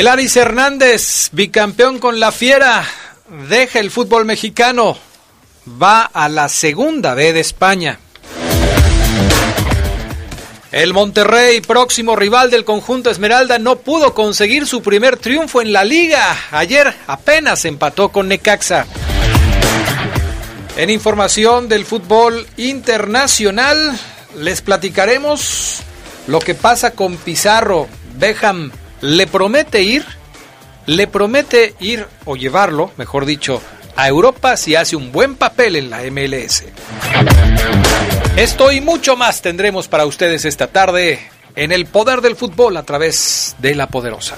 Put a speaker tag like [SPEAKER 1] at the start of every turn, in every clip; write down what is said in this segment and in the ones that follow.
[SPEAKER 1] El Aris Hernández, bicampeón con la Fiera, deja el fútbol mexicano, va a la segunda B de España. El Monterrey, próximo rival del conjunto Esmeralda, no pudo conseguir su primer triunfo en la liga. Ayer apenas empató con Necaxa. En información del fútbol internacional, les platicaremos lo que pasa con Pizarro, Beckham, le promete ir, le promete ir o llevarlo, mejor dicho, a Europa si hace un buen papel en la MLS. Esto y mucho más tendremos para ustedes esta tarde en el poder del fútbol a través de la poderosa.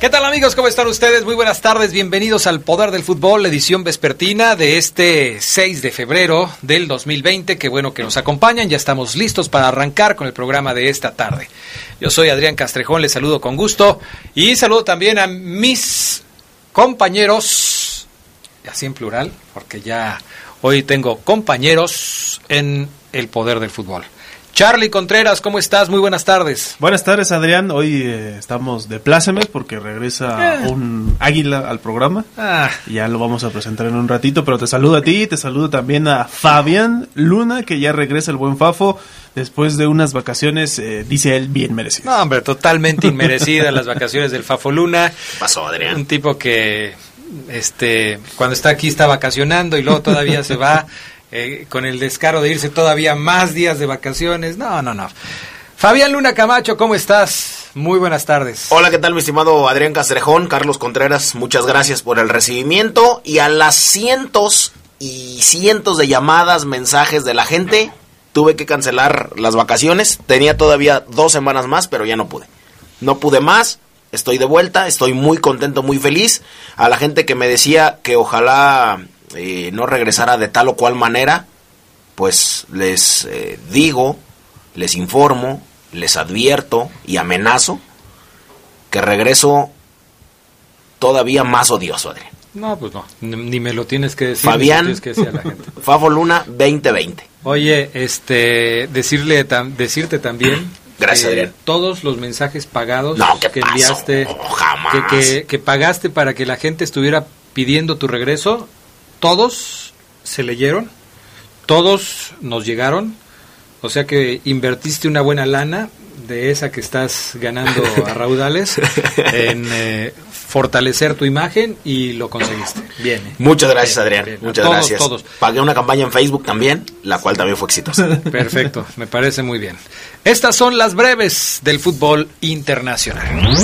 [SPEAKER 1] ¿Qué tal amigos? ¿Cómo están ustedes? Muy buenas tardes, bienvenidos al Poder del Fútbol, edición vespertina de este 6 de febrero del 2020. Qué bueno que nos acompañan, ya estamos listos para arrancar con el programa de esta tarde. Yo soy Adrián Castrejón, les saludo con gusto y saludo también a mis compañeros, así en plural, porque ya hoy tengo compañeros en el Poder del Fútbol. Charlie Contreras, ¿cómo estás? Muy buenas tardes.
[SPEAKER 2] Buenas tardes, Adrián. Hoy eh, estamos de plácemes porque regresa
[SPEAKER 1] Eh.
[SPEAKER 2] un águila al programa.
[SPEAKER 1] Ah,
[SPEAKER 2] Y Ya lo vamos a presentar en un ratito, pero te saludo a ti, te saludo también a Fabián Luna, que ya regresa el buen Fafo después de unas vacaciones, eh, dice él, bien merecidas.
[SPEAKER 1] no, hombre, totalmente inmerecidas las vacaciones del Fafo Luna.
[SPEAKER 3] Pasó, Adrián.
[SPEAKER 1] Un tipo que este cuando está aquí está vacacionando y luego todavía se va eh, con el descaro de irse todavía más días de vacaciones. No, no, no. Fabián Luna Camacho, ¿cómo estás? Muy buenas tardes.
[SPEAKER 3] Hola, ¿qué tal, mi estimado Adrián Castrejón? Carlos Contreras, muchas gracias por el recibimiento y a las cientos y cientos de llamadas, mensajes de la gente, tuve que cancelar las vacaciones. Tenía todavía dos semanas más, pero ya no pude. No pude más, estoy de vuelta, estoy muy contento, muy feliz. A la gente que me decía que ojalá eh, no regresara de tal o cual manera, pues les eh, digo, les informo, les advierto y amenazo que regreso todavía más odioso, Adrián.
[SPEAKER 1] No, pues no, ni me lo tienes que decir.
[SPEAKER 3] Fabián,
[SPEAKER 1] tienes que decir a la gente.
[SPEAKER 3] Fafo Luna 2020.
[SPEAKER 1] Oye, este, decirle, tam- decirte también.
[SPEAKER 3] Gracias, Adrián.
[SPEAKER 1] Todos los mensajes pagados
[SPEAKER 3] No, ¿qué
[SPEAKER 1] que enviaste,
[SPEAKER 3] No, jamás.
[SPEAKER 1] que, que, que pagaste para que la gente estuviera pidiendo tu regreso, todos se leyeron, todos nos llegaron, o sea que invertiste una buena lana de esa que estás ganando a raudales en eh, fortalecer tu imagen y lo conseguiste. Bien. ¿eh?
[SPEAKER 3] Muchas gracias, Adrián. Muchas gracias. Todos. Pagué una campaña en Facebook también, la cual también fue exitosa.
[SPEAKER 1] Perfecto, me parece muy bien. Estas son las breves del fútbol internacional.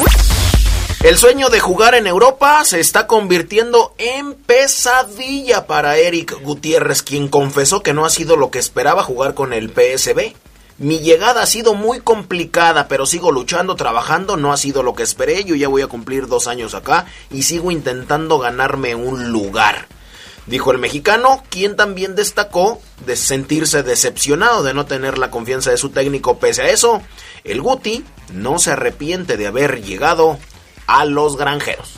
[SPEAKER 3] El sueño de jugar en Europa se está convirtiendo en pesadilla para Eric Gutiérrez, quien confesó que no ha sido lo que esperaba jugar con el PSB. Mi llegada ha sido muy complicada, pero sigo luchando, trabajando, no ha sido lo que esperé, yo ya voy a cumplir dos años acá y sigo intentando ganarme un lugar. Dijo el mexicano, quien también destacó de sentirse decepcionado de no tener la confianza de su técnico pese a eso. El Guti no se arrepiente de haber llegado a los granjeros.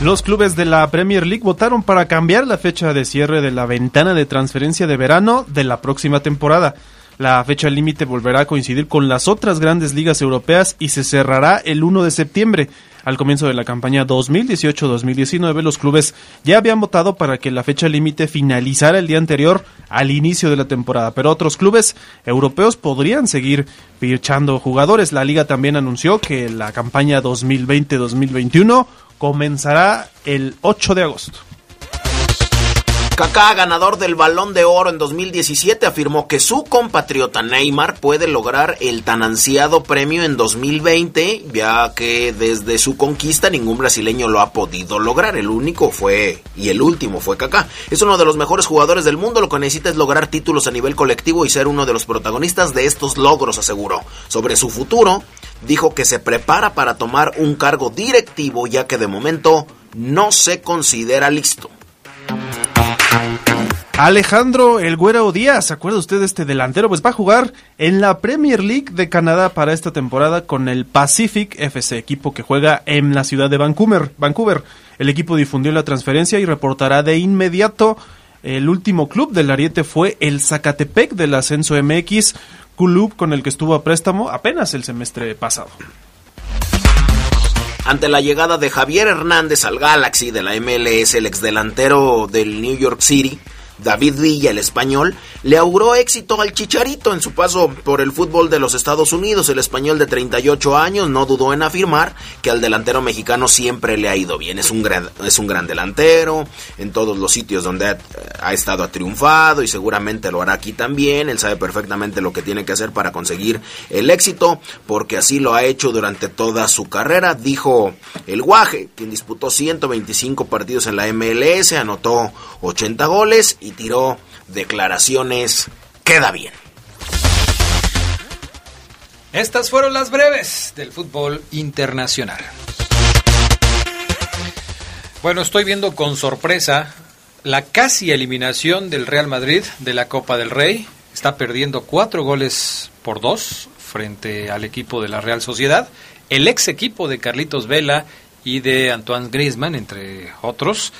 [SPEAKER 2] Los clubes de la Premier League votaron para cambiar la fecha de cierre de la ventana de transferencia de verano de la próxima temporada. La fecha límite volverá a coincidir con las otras grandes ligas europeas y se cerrará el 1 de septiembre. Al comienzo de la campaña 2018-2019, los clubes ya habían votado para que la fecha límite finalizara el día anterior al inicio de la temporada, pero otros clubes europeos podrían seguir fichando jugadores. La liga también anunció que la campaña 2020-2021 comenzará el 8 de agosto.
[SPEAKER 3] Kaká, ganador del Balón de Oro en 2017, afirmó que su compatriota Neymar puede lograr el tan ansiado premio en 2020, ya que desde su conquista ningún brasileño lo ha podido lograr. El único fue y el último fue Kaká. Es uno de los mejores jugadores del mundo, lo que necesita es lograr títulos a nivel colectivo y ser uno de los protagonistas de estos logros, aseguró. Sobre su futuro, dijo que se prepara para tomar un cargo directivo, ya que de momento no se considera listo.
[SPEAKER 2] Alejandro El Güero Díaz, ¿se acuerda usted de este delantero? Pues va a jugar en la Premier League de Canadá para esta temporada con el Pacific FC, equipo que juega en la ciudad de Vancouver. Vancouver. El equipo difundió la transferencia y reportará de inmediato. El último club del Ariete fue el Zacatepec del Ascenso MX, club con el que estuvo a préstamo apenas el semestre pasado.
[SPEAKER 3] Ante la llegada de Javier Hernández al Galaxy de la MLS, el exdelantero del New York City, David Villa, el español, le auguró éxito al Chicharito en su paso por el fútbol de los Estados Unidos. El español de 38 años no dudó en afirmar que al delantero mexicano siempre le ha ido bien. Es un gran, es un gran delantero, en todos los sitios donde ha, estado ha triunfado y seguramente lo hará aquí también. Él sabe perfectamente lo que tiene que hacer para conseguir el éxito, porque así lo ha hecho durante toda su carrera, dijo el Guaje, quien disputó 125 partidos en la MLS, anotó 80 goles y tiró declaraciones queda bien.
[SPEAKER 1] Estas fueron las breves del fútbol internacional. Bueno, estoy viendo con sorpresa la casi eliminación del Real Madrid de la Copa del Rey. Está perdiendo cuatro goles por dos frente al equipo de la Real Sociedad. El ex equipo de Carlitos Vela y de Antoine Griezmann, entre otros.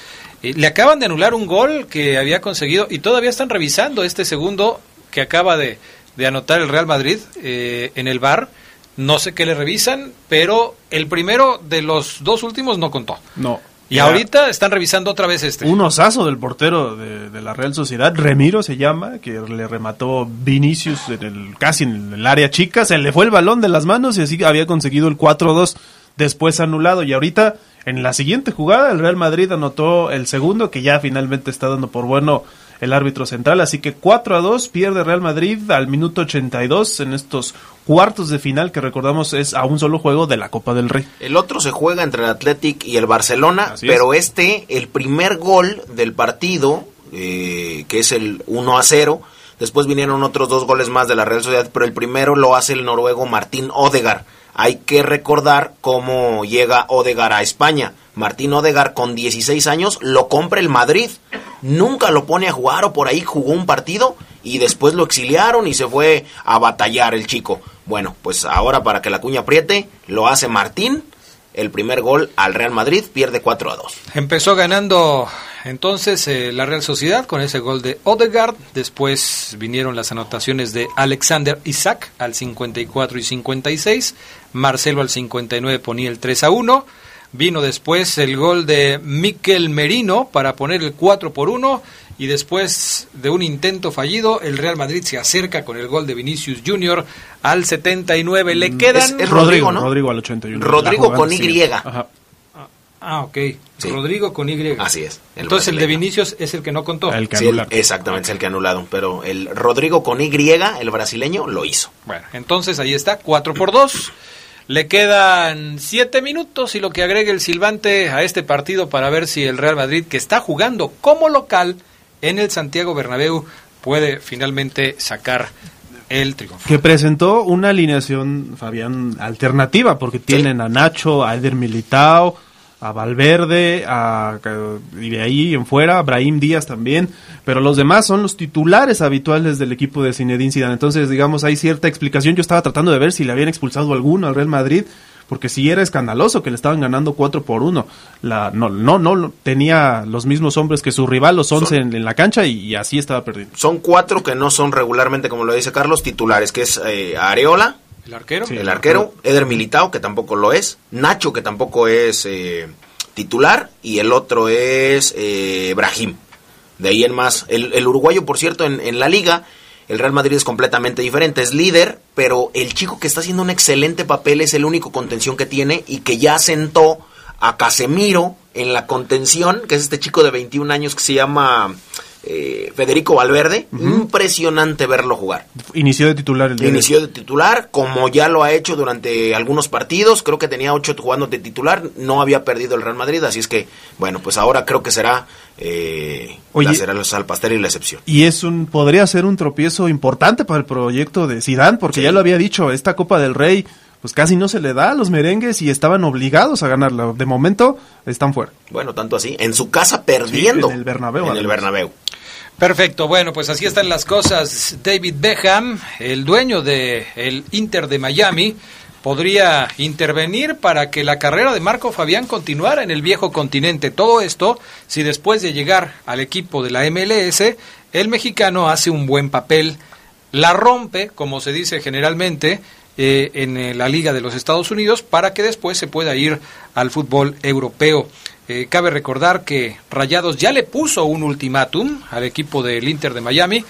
[SPEAKER 1] Eh, le acaban de anular un gol que había conseguido y todavía están revisando este segundo que acaba de, de anotar el Real Madrid eh, en el bar. No sé qué le revisan, pero el primero de los dos últimos no contó.
[SPEAKER 2] No.
[SPEAKER 1] Y ahorita están revisando otra vez este.
[SPEAKER 2] Un osazo del portero de, de, la Real Sociedad, Remiro se llama, que le remató Vinicius en el, casi en el área chica, se le fue el balón de las manos y así había conseguido el 4-2, después anulado. Y ahorita en la siguiente jugada, el Real Madrid anotó el segundo, que ya finalmente está dando por bueno el árbitro central. Así que 4 a 2 pierde Real Madrid al minuto 82 en estos cuartos de final, que recordamos es a un solo juego de la Copa del Rey.
[SPEAKER 3] El otro se juega entre el Athletic y el Barcelona, Así pero es. este, el primer gol del partido, eh, que es el 1 a 0. Después vinieron otros dos goles más de la Real Sociedad, pero el primero lo hace el noruego Martín Odegar hay que recordar cómo llega Odegar a España. Martín Odegar con 16 años lo compra el Madrid. Nunca lo pone a jugar o por ahí jugó un partido y después lo exiliaron y se fue a batallar el chico. Bueno, pues ahora para que la cuña apriete, lo hace Martín. El primer gol al Real Madrid pierde 4 a 2.
[SPEAKER 1] Empezó ganando entonces eh, la Real Sociedad con ese gol de Odegaard, después vinieron las anotaciones de Alexander Isaac al 54 y 56, Marcelo al 59 ponía el 3 a 1, vino después el gol de Miquel Merino para poner el 4 por 1 y después de un intento fallido, el Real Madrid se acerca con el gol de Vinicius Junior al 79. Le quedan...
[SPEAKER 3] Es- es Rodrigo, ¿no?
[SPEAKER 2] Rodrigo al 81.
[SPEAKER 3] Rodrigo con Y.
[SPEAKER 2] Ajá.
[SPEAKER 1] Ah, ok.
[SPEAKER 3] Sí.
[SPEAKER 1] Rodrigo con Y.
[SPEAKER 3] Así es, el
[SPEAKER 1] Entonces el de. Vinicius es el que no contó.
[SPEAKER 2] El que
[SPEAKER 3] Sí, el-
[SPEAKER 2] anularon.
[SPEAKER 3] exactamente, es el que anularon. Pero el Rodrigo con Y, el brasileño, lo hizo.
[SPEAKER 1] Bueno, entonces ahí está, 4 por 2. Le quedan 7 minutos y lo que agregue el silbante a este partido para ver si el Real Madrid, que está jugando como local en el Santiago Bernabéu, puede finalmente sacar el triunfo.
[SPEAKER 2] Que presentó una alineación, Fabián, alternativa, porque tienen a Nacho, a Eder Militao, a Valverde, a, y de ahí en fuera, a Brahim Díaz también, pero los demás son los titulares habituales del equipo de Zinedine Zidane. Entonces, digamos, hay cierta explicación. Yo estaba tratando de ver si le habían expulsado alguno al Real Madrid, porque si era escandaloso que le estaban ganando 4 por 1. La, no, no, no, tenía los mismos hombres que su rival, los 11 en, en la cancha, y, y así estaba perdiendo.
[SPEAKER 3] Son cuatro que no son regularmente, como lo dice Carlos, titulares, que es eh, Areola,
[SPEAKER 1] ¿El arquero?
[SPEAKER 2] Sí.
[SPEAKER 3] el arquero, Eder Militao, que tampoco lo es, Nacho, que tampoco es eh, titular, y el otro es eh, Brahim. De ahí en más, el, el uruguayo, por cierto, en, en la liga, el Real Madrid es completamente diferente, es líder, pero el chico que está haciendo un excelente papel es el único contención que tiene y que ya sentó a Casemiro en la contención, que es este chico de 21 años que se llama eh, Federico Valverde. Impresionante verlo jugar.
[SPEAKER 2] Inició de titular el día.
[SPEAKER 3] Inició de titular, como ya lo ha hecho durante algunos partidos. Creo que tenía ocho jugando de titular. No había perdido el Real Madrid, así es que, bueno, pues ahora creo que será eh,
[SPEAKER 2] Oye.
[SPEAKER 3] la, será el salpastel y la excepción.
[SPEAKER 2] Y es un podría ser un tropiezo importante para el proyecto de Zidane, porque ya lo había dicho, esta Copa del Rey pues casi no se le da a los merengues y estaban obligados a ganarla. De momento están fuera.
[SPEAKER 3] Bueno, tanto así. En su casa perdiendo.
[SPEAKER 2] en el Bernabéu,
[SPEAKER 3] En el. Bernabéu.
[SPEAKER 1] Perfecto, bueno, pues así están las cosas. David Beckham, el dueño de el Inter de Miami, podría intervenir para que la carrera de Marco Fabián continuara en el viejo continente. Todo esto si después de llegar al equipo de la MLS, el mexicano hace un buen papel, la rompe, como se dice generalmente, eh, en eh, la Liga de los Estados Unidos para que después se pueda ir al fútbol europeo. Eh, cabe recordar que Rayados ya le puso un ultimátum al equipo del Inter de Miami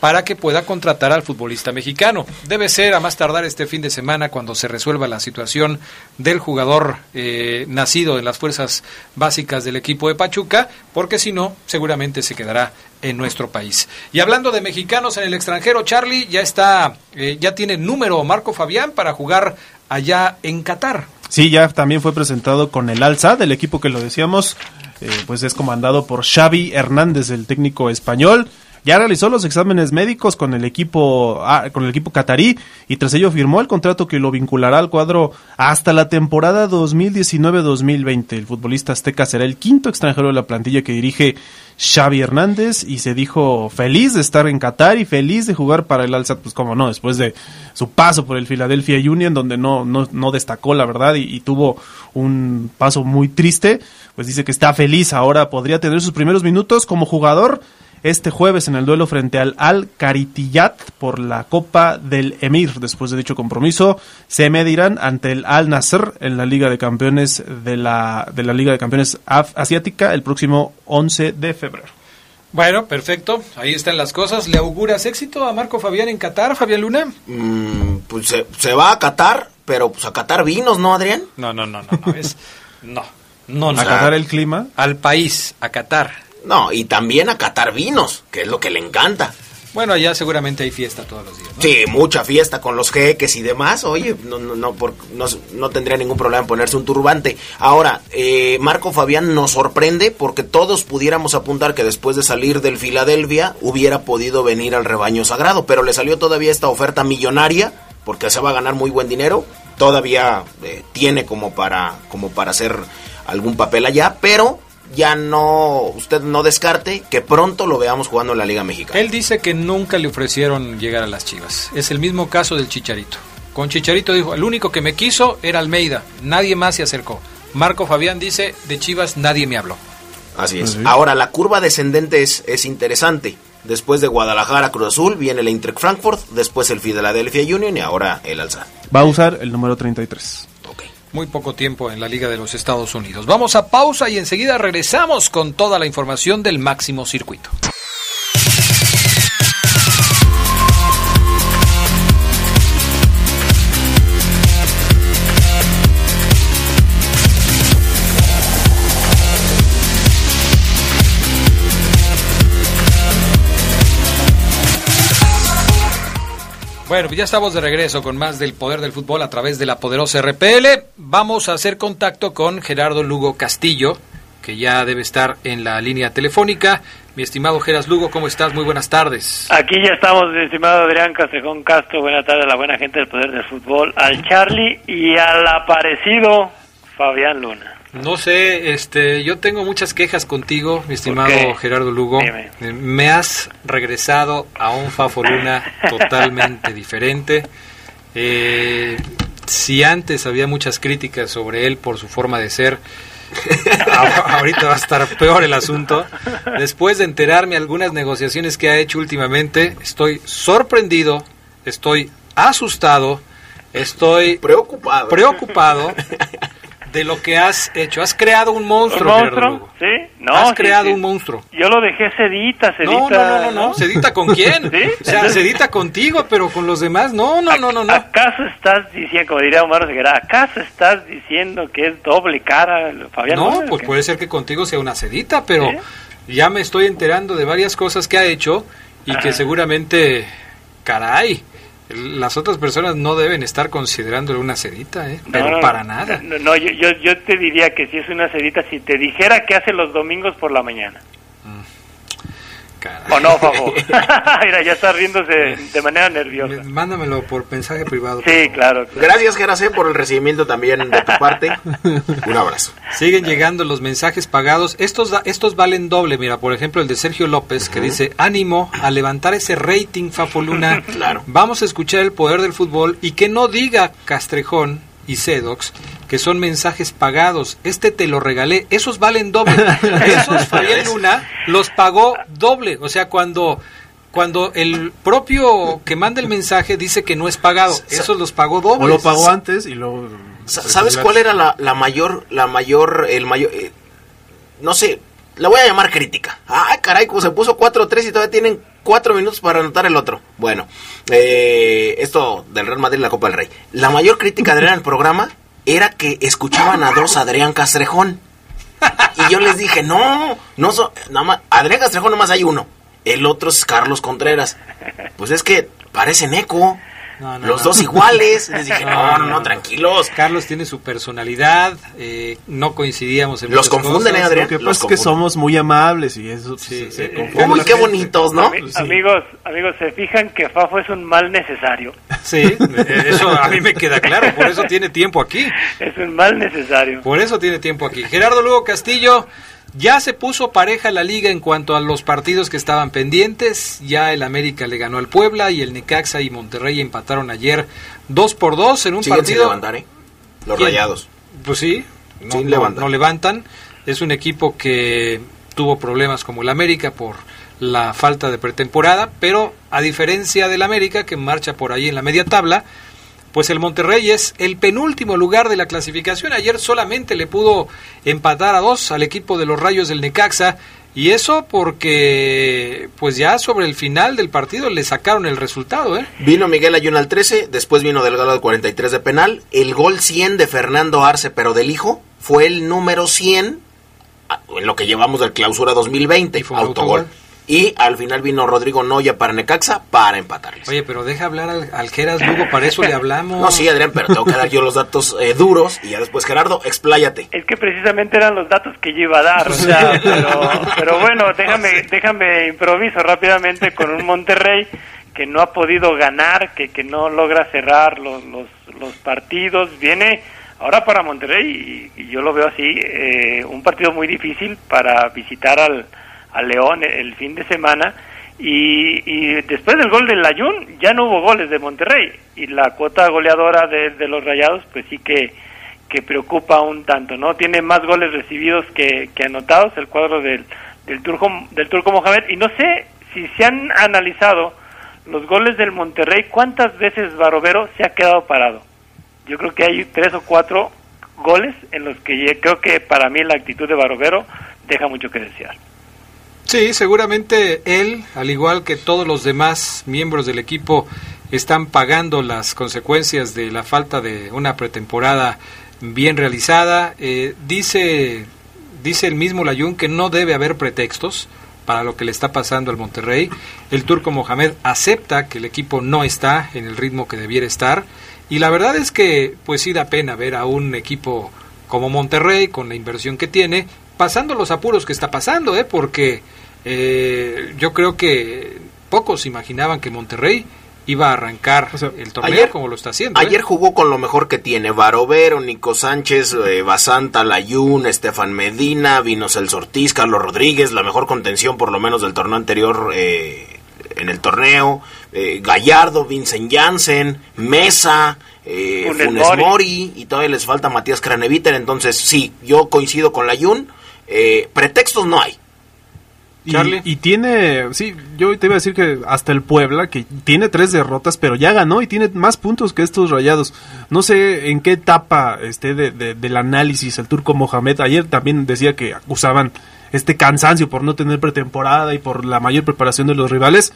[SPEAKER 1] para que pueda contratar al futbolista mexicano. Debe ser a más tardar este fin de semana cuando se resuelva la situación del jugador eh, nacido en las fuerzas básicas del equipo de Pachuca, porque si no, seguramente se quedará en nuestro país. Y hablando de mexicanos en el extranjero, Charlie ya está, eh, ya tiene número Marco Fabián para jugar allá en Qatar.
[SPEAKER 2] Sí, ya también fue presentado con el Alza, del equipo que lo decíamos, eh, pues es comandado por Xavi Hernández, el técnico español. Ya realizó los exámenes médicos con el equipo ah, con el equipo catarí y tras ello firmó el contrato que lo vinculará al cuadro hasta la temporada 2019-2020. El futbolista azteca será el quinto extranjero de la plantilla que dirige Xavi Hernández y se dijo feliz de estar en Qatar y feliz de jugar para el Alza, pues como no, después de su paso por el Philadelphia Union donde no, no, no destacó la verdad y, y tuvo un paso muy triste, pues dice que está feliz ahora, podría tener sus primeros minutos como jugador este jueves en el duelo frente al Al Karitiyat por la Copa del Emir. Después de dicho compromiso, se medirán ante el Al Nasser en la Liga de Campeones de la, de la Liga de Campeones Af- Asiática el próximo 11 de febrero.
[SPEAKER 1] Bueno, perfecto, ahí están las cosas. ¿Le auguras éxito a Marco Fabián en Qatar, Fabián Luna?
[SPEAKER 3] Mm, pues se, se va a Qatar, pero pues a Qatar vinos, ¿no, Adrián?
[SPEAKER 1] No, no, no, no, no, es, no, no, no.
[SPEAKER 2] A Qatar el clima.
[SPEAKER 1] Al país, a Qatar.
[SPEAKER 3] No, y también a Qatar vinos, que es lo que le encanta.
[SPEAKER 1] Bueno, allá seguramente hay fiesta todos los días. ¿no?
[SPEAKER 3] Sí, mucha fiesta con los jeques y demás. Oye, no, no, no, por- no, no tendría ningún problema en ponerse un turbante. Ahora, eh, Marco Fabián nos sorprende porque todos pudiéramos apuntar que después de salir del Filadelfia hubiera podido venir al rebaño sagrado, pero le salió todavía esta oferta millonaria porque se va a ganar muy buen dinero. Todavía eh, tiene como para, como para hacer algún papel allá, pero ya no, usted no descarte que pronto lo veamos jugando en la Liga Mexicana.
[SPEAKER 1] Él dice que nunca le ofrecieron llegar a las Chivas. Es el mismo caso del Chicharito. Con Chicharito dijo, el único que me quiso era Almeida, nadie más se acercó. Marco Fabián dice, de Chivas nadie me habló.
[SPEAKER 3] Así es. Ahora, la curva descendente es, es interesante. Después de Guadalajara, Cruz Azul, viene el Eintracht Frankfurt, después el Philadelphia Union y ahora el Alza.
[SPEAKER 2] Va a usar el número 33.
[SPEAKER 1] Muy poco tiempo en la Liga de los Estados Unidos. Vamos a pausa y enseguida regresamos con toda la información del máximo circuito. Bueno, pues ya estamos de regreso con más del poder del fútbol a través de la poderosa RPL. Vamos a hacer contacto con Gerardo Lugo Castillo, que ya debe estar en la línea telefónica. Mi estimado Geras Lugo, ¿cómo estás? Muy buenas tardes.
[SPEAKER 4] Aquí ya estamos, mi estimado Adrián Castrejón Castro. Buenas tardes a la buena gente del poder del fútbol, al Charlie y al aparecido Fabián Luna.
[SPEAKER 1] No sé, este, yo tengo muchas quejas contigo, mi estimado Gerardo Lugo.
[SPEAKER 4] Dime.
[SPEAKER 1] Eh, Me has regresado a un Fafo Luna totalmente diferente. Eh, si antes había muchas críticas sobre él por su forma de ser, ahorita va a estar peor el asunto. Después de enterarme algunas negociaciones que ha hecho últimamente, estoy sorprendido, estoy asustado, estoy
[SPEAKER 3] Preocupado.
[SPEAKER 1] preocupado de lo que has hecho. Has creado un monstruo,
[SPEAKER 4] ¿Un monstruo? ¿Sí? No,
[SPEAKER 1] has
[SPEAKER 4] sí,
[SPEAKER 1] creado
[SPEAKER 4] sí.
[SPEAKER 1] un monstruo.
[SPEAKER 4] Yo lo dejé sedita, sedita.
[SPEAKER 1] No, no, no, no, no. ¿Sedita con quién?
[SPEAKER 4] ¿Sí?
[SPEAKER 1] O sea, sedita contigo, pero con los demás. No, no, no, no, no.
[SPEAKER 4] ¿Acaso estás diciendo, como diría Omar Ceguera, acaso estás diciendo que es doble cara Fabián
[SPEAKER 1] No, pues puede ser que contigo sea una sedita, pero ya me estoy enterando de varias cosas que ha hecho y que
[SPEAKER 4] Ajá.
[SPEAKER 1] seguramente, caray, las otras personas no deben estar considerándole una sedita, ¿eh? Pero
[SPEAKER 4] no,
[SPEAKER 1] para nada.
[SPEAKER 4] No, no, yo, yo, yo te diría que si es una sedita, si te dijera que hace los domingos por la mañana.
[SPEAKER 1] Caray.
[SPEAKER 4] ¿O no, Fafo? Mira, ya está riéndose de manera nerviosa.
[SPEAKER 1] Mándamelo por mensaje privado.
[SPEAKER 4] Sí, claro. claro.
[SPEAKER 3] Gracias, Gerase, por el recibimiento también de tu parte. Un abrazo.
[SPEAKER 1] Siguen llegando los mensajes pagados. Estos, da- estos valen doble. Mira, por ejemplo, el de Sergio López, que dice, ánimo a levantar ese rating, Fafo Luna.
[SPEAKER 3] Claro.
[SPEAKER 1] Vamos a escuchar el poder del fútbol y que no diga Castrejón y Sedox que son mensajes pagados. Este te lo regalé. Esos valen doble. Esos Fabián Luna los pagó doble. O sea, cuando... Cuando el propio que manda el mensaje dice que no es pagado, esos los pagó doble.
[SPEAKER 2] O lo pagó antes y luego...
[SPEAKER 3] Sa- ¿Sabes cuál era la, la mayor, la mayor, el mayor, eh, no sé, la voy a llamar crítica. Ay, caray, como se puso 4-3 y todavía tienen 4 minutos para anotar el otro. Bueno, eh, esto del Real Madrid, la Copa del Rey. La mayor crítica de el programa era que escuchaban a dos Adrián Castrejón. Y yo les dije, no, no so, nada más, Adrián Castrejón nomás hay uno. El otro es Carlos Contreras. Pues es que parecen eco.
[SPEAKER 1] No, no,
[SPEAKER 3] los
[SPEAKER 1] no.
[SPEAKER 3] dos iguales. Les dije, no, no, no, tranquilos.
[SPEAKER 1] Carlos tiene su personalidad, eh, no coincidíamos en
[SPEAKER 3] Los confunden,
[SPEAKER 1] cosas.
[SPEAKER 3] ¿eh, Adrián?
[SPEAKER 2] Lo que
[SPEAKER 3] Los
[SPEAKER 2] pasa es que somos muy amables y eso pues,
[SPEAKER 1] Sí,
[SPEAKER 2] se
[SPEAKER 1] sí.
[SPEAKER 2] confunde
[SPEAKER 3] Uy, qué bonitos, ¿no?
[SPEAKER 4] Ami- Amigos, amigos, se fijan que Fafo es un mal necesario.
[SPEAKER 1] Sí, eh, eso a mí me queda claro, por eso tiene tiempo aquí.
[SPEAKER 4] Es un mal necesario.
[SPEAKER 1] Por eso tiene tiempo aquí. Gerardo Lugo Castillo, ya se puso pareja la liga en cuanto a los partidos que estaban pendientes. Ya el América le ganó al Puebla y el Necaxa y Monterrey empataron ayer dos por dos en un partido.
[SPEAKER 3] levantar, ¿eh? Los
[SPEAKER 1] ¿Quién?
[SPEAKER 3] rayados.
[SPEAKER 1] Pues sí, no,
[SPEAKER 3] levantar.
[SPEAKER 1] no levantan. Es un equipo que tuvo problemas como el América por la falta de pretemporada, pero a diferencia del América que marcha por ahí en la media tabla, pues el Monterrey es el penúltimo lugar de la clasificación. Ayer solamente le pudo empatar a dos al equipo de los Rayos del Necaxa. Y eso porque, pues ya sobre el final del partido le sacaron el resultado, ¿eh?
[SPEAKER 3] Vino Miguel Ayun al 13, después vino Delgado al 43 de penal. El gol 100 de Fernando Arce, pero del hijo, fue el número 100 a- en lo que llevamos del clausura 2020.
[SPEAKER 1] Y fue un
[SPEAKER 3] autogol.
[SPEAKER 1] autogol.
[SPEAKER 3] Y al final vino Rodrigo Noya para Necaxa para empatarles.
[SPEAKER 1] Oye, pero deja hablar al, al Geras Lugo, para eso le hablamos.
[SPEAKER 3] No, sí, Adrián, pero tengo que dar yo los datos eh, duros. Y ya después, Gerardo, expláyate.
[SPEAKER 4] Es que precisamente eran los datos que yo iba a dar, o sea, pero, pero bueno, déjame, déjame improviso rápidamente con un Monterrey que no ha podido ganar, que, que no logra cerrar los, los, los partidos, viene ahora para Monterrey y, y yo lo veo así, eh, un partido muy difícil para visitar al, al León el fin de semana y, y después del gol del Ayun ya no hubo goles de Monterrey y la cuota goleadora de, de los Rayados pues sí que que preocupa un tanto, ¿no? Tiene más goles recibidos que, que anotados el cuadro del, del, turco, del turco Mohamed. Y no sé si se han analizado los goles del Monterrey, cuántas veces Barovero se ha quedado parado. Yo creo que hay tres o cuatro goles en los que creo que para mí la actitud de Barovero deja mucho que desear.
[SPEAKER 1] Sí, seguramente él, al igual que todos los demás miembros del equipo, están pagando las consecuencias de la falta de una pretemporada bien realizada. Eh, dice, dice el mismo Layún que no debe haber pretextos para lo que le está pasando al Monterrey. El turco Mohamed acepta que el equipo no está en el ritmo que debiera estar. Y la verdad es que, pues sí da pena ver a un equipo como Monterrey, con la inversión que tiene, pasando los apuros que está pasando, ¿eh? porque eh, yo creo que pocos imaginaban que Monterrey iba a arrancar el torneo como lo está haciendo.
[SPEAKER 3] ¿eh? Ayer jugó con lo mejor que tiene. Barovero, Nico Sánchez, eh, Basanta, Layún, Estefan Medina, Vinos El Ortiz, Carlos Rodríguez, la mejor contención por lo menos del torneo anterior eh, en el torneo. Eh, Gallardo, Vincent Janssen, Mesa, Funes, Mori. y todavía les falta Matías Craneviter. Entonces, sí, yo coincido con Layún. pretextos no hay.
[SPEAKER 2] Y, tiene, sí, yo te iba a decir que hasta el Puebla, que tiene tres derrotas, pero ya ganó y tiene más puntos que estos rayados. No sé en qué etapa esté de, del análisis el turco Mohamed. Ayer también decía que acusaban este cansancio por no tener pretemporada y por la mayor preparación de los rivales.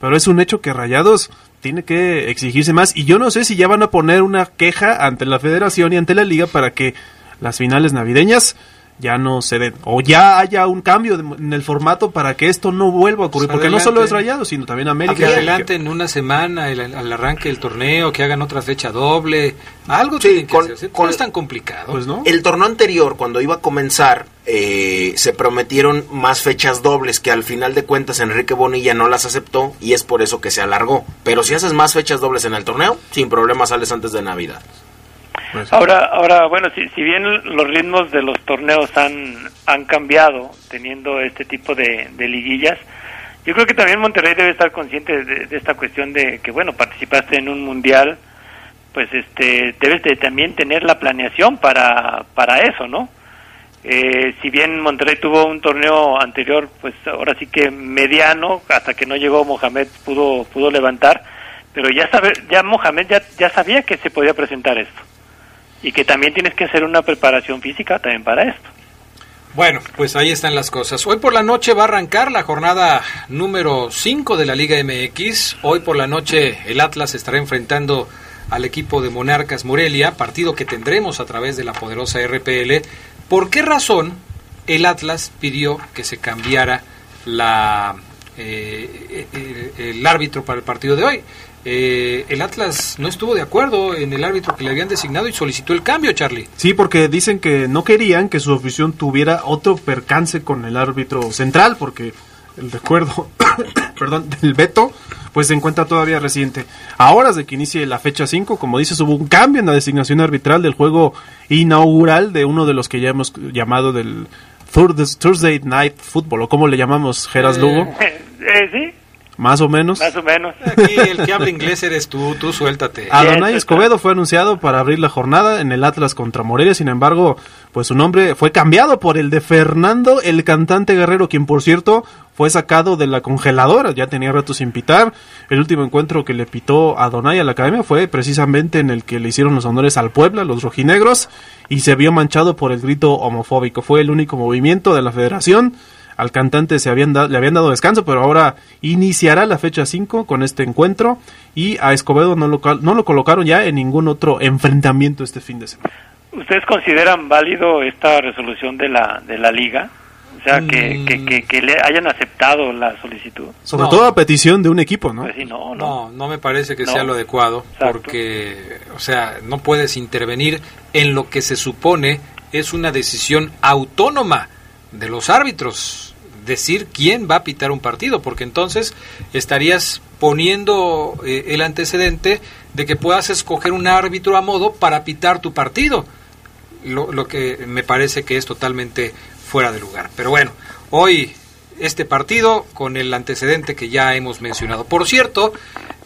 [SPEAKER 2] Pero es un hecho que Rayados tiene que exigirse más. Y yo no sé si ya van a poner una queja ante la federación y ante la liga para que las finales navideñas ya no se den, o ya haya un cambio en el formato para que esto no vuelva a ocurrir, pues porque no solo es Rayado, sino también América.
[SPEAKER 1] Que adelante en una semana al arranque del torneo, que hagan otra fecha doble, algo tienen que hacer, no es tan complicado.
[SPEAKER 3] Pues no. El torneo anterior, cuando iba a comenzar, eh, se prometieron más fechas dobles que al final de cuentas Enrique Bonilla no las aceptó y es por eso que se alargó. Pero si haces más fechas dobles en el torneo, sin problema sales antes de Navidad.
[SPEAKER 4] Pues ahora, ahora bueno, si, si bien los ritmos de los torneos han, han cambiado teniendo este tipo de, liguillas, yo creo que también Monterrey debe estar consciente de, esta cuestión de que, bueno, participaste en un mundial, pues este debes de también tener la planeación para, para eso, ¿no? Eh, si bien Monterrey tuvo un torneo anterior, pues ahora sí que mediano, hasta que no llegó Mohamed pudo pudo levantar, pero ya sabe, ya Mohamed ya, ya sabía que se podía presentar esto y que también tienes que hacer una preparación física también para esto.
[SPEAKER 1] Bueno, pues ahí están las cosas. Hoy por la noche va a arrancar la jornada número 5 de la Liga MX. Hoy por la noche el Atlas estará enfrentando al equipo de Monarcas Morelia, partido que tendremos a través de la poderosa RPL. ¿Por qué razón el Atlas pidió que se cambiara la, eh, eh, el árbitro para el partido de hoy? Eh, el Atlas no estuvo de acuerdo en el árbitro que le habían designado y solicitó el cambio, Charlie.
[SPEAKER 2] Sí, porque dicen que no querían que su afición tuviera otro percance con el árbitro central, porque el recuerdo, perdón, del veto, pues se encuentra todavía reciente. A horas de que inicie la fecha 5, como dices, hubo un cambio en la designación arbitral del juego inaugural de uno de los que ya hemos llamado del Thursday Night Football, o como le llamamos, Geras Lugo.
[SPEAKER 4] Eh, sí,
[SPEAKER 2] más o menos.
[SPEAKER 4] Más o menos.
[SPEAKER 1] Aquí el que habla inglés eres tú, tú suéltate.
[SPEAKER 2] Adonai Escobedo fue anunciado para abrir la jornada en el Atlas contra Morelia, sin embargo, pues su nombre fue cambiado por el de Fernando, el cantante guerrero, quien por cierto fue sacado de la congeladora, ya tenía rato sin pitar. El último encuentro que le pitó a Donay a la academia fue precisamente en el que le hicieron los honores al Puebla, los rojinegros, y se vio manchado por el grito homofóbico. Fue el único movimiento de la federación al cantante se habían le habían dado descanso, pero ahora iniciará la fecha 5 con este encuentro y a Escobedo no lo, no lo colocaron ya en ningún otro enfrentamiento este fin de semana.
[SPEAKER 4] ¿Ustedes consideran válido esta resolución de la, de la liga? O sea, que, que, que, le hayan aceptado la solicitud.
[SPEAKER 2] Sobre todo a petición de un equipo, ¿no?
[SPEAKER 4] Pues no,
[SPEAKER 1] no, no, me parece que sea lo adecuado, porque, o sea, no puedes intervenir en lo que se supone es una decisión autónoma de los árbitros decir quién va a pitar un partido, porque entonces estarías poniendo eh, el antecedente de que puedas escoger un árbitro a modo para pitar tu partido, lo, lo que me parece que es totalmente fuera de lugar. Pero bueno, hoy este partido con el antecedente que ya hemos mencionado. Por cierto,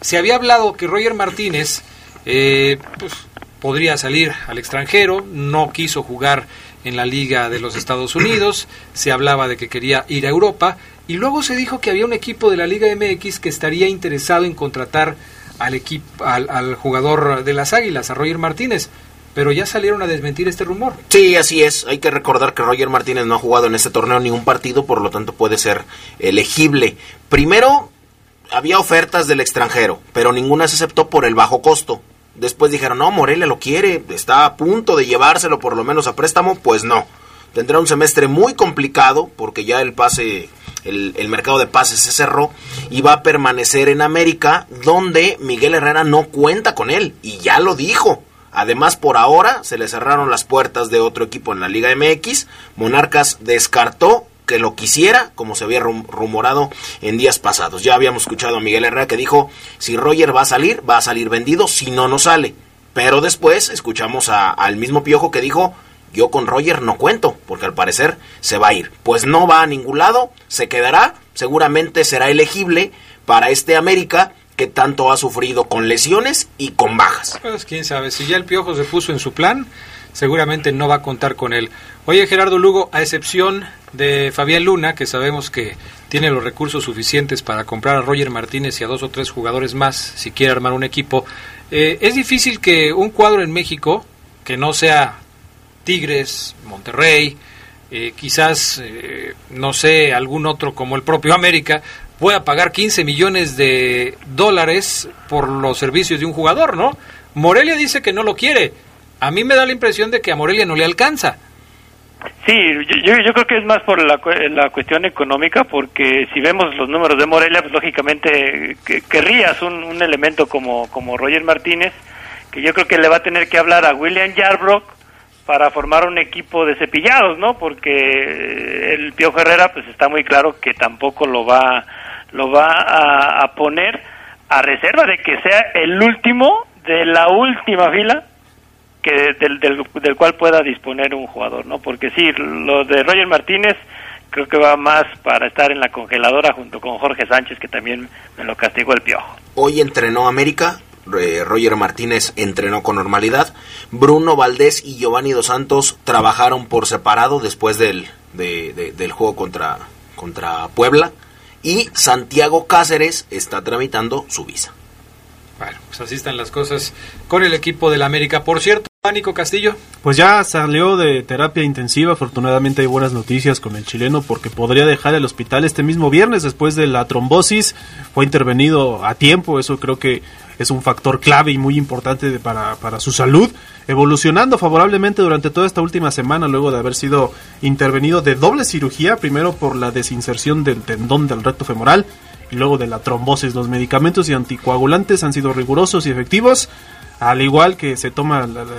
[SPEAKER 1] se había hablado que Roger Martínez eh, pues, podría salir al extranjero, no quiso jugar en la Liga de los Estados Unidos, se hablaba de que quería ir a Europa y luego se dijo que había un equipo de la Liga MX que estaría interesado en contratar al equipo al, jugador de las Águilas, a Roger Martínez. Pero ya salieron a desmentir este rumor.
[SPEAKER 3] Sí, así es. Hay que recordar que Roger Martínez no ha jugado en este torneo ningún partido, por lo tanto puede ser elegible. Primero, había ofertas del extranjero, pero ninguna se aceptó por el bajo costo. Después dijeron, no, Morelia lo quiere, está a punto de llevárselo por lo menos a préstamo. Pues no, tendrá un semestre muy complicado porque ya el pase el, mercado de pases se cerró y va a permanecer en América, donde Miguel Herrera no cuenta con él y ya lo dijo. Además, por ahora se le cerraron las puertas de otro equipo en la Liga MX. Monarcas descartó que lo quisiera, como se había rum- rumorado en días pasados. Ya habíamos escuchado a Miguel Herrera que dijo, si Roger va a salir, va a salir vendido, si no, no sale. Pero después escuchamos a- al mismo Piojo que dijo, yo con Roger no cuento, porque al parecer se va a ir. Pues no va a ningún lado, se quedará, seguramente será elegible para este América que tanto ha sufrido con lesiones y con bajas.
[SPEAKER 1] Pues quién sabe, si ya el Piojo se puso en su plan, seguramente no va a contar con él. Oye, Gerardo Lugo, a excepción de Fabián Luna, que sabemos que tiene los recursos suficientes para comprar a Roger Martínez y a dos o tres jugadores más si quiere armar un equipo, eh, es difícil que un cuadro en México, que no sea Tigres, Monterrey, eh, quizás, eh, no sé, algún otro como el propio América, pueda pagar 15 millones de dólares por los servicios de un jugador, ¿no? Morelia dice que no lo quiere. A mí me da la impresión de que a Morelia no le alcanza.
[SPEAKER 4] Sí, yo, yo, creo que es más por la, la cuestión económica, porque si vemos los números de Morelia, pues lógicamente que- querrías un, un elemento como, como Roger Martínez, que yo creo que le va a tener que hablar a William Yarbrough para formar un equipo de cepillados, ¿no? Porque el Piojo Herrera, pues está muy claro que tampoco lo va, lo va a poner a reserva de que sea el último de la última fila que del, del, del cual pueda disponer un jugador, ¿no? Porque sí, lo de Roger Martínez creo que va más para estar en la congeladora junto con Jorge Sánchez, que también me lo castigó el piojo.
[SPEAKER 3] Hoy entrenó América, eh, Roger Martínez entrenó con normalidad, Bruno Valdés y Giovanni Dos Santos trabajaron por separado después del, de- de- del juego contra, contra Puebla y Santiago Cáceres está tramitando su visa.
[SPEAKER 1] Bueno, pues así están las cosas con el equipo del América. Por cierto, Pánico Castillo.
[SPEAKER 2] Pues ya salió de terapia intensiva, afortunadamente hay buenas noticias con el chileno porque podría dejar el hospital este mismo viernes después de la trombosis. Fue intervenido a tiempo, eso creo que es un factor clave y muy importante de- para, para su salud, evolucionando favorablemente durante toda esta última semana luego de haber sido intervenido de doble cirugía, primero por la desinserción del tendón del recto femoral y luego de la trombosis. Los medicamentos y anticoagulantes han sido rigurosos y efectivos al igual que se toma la, la-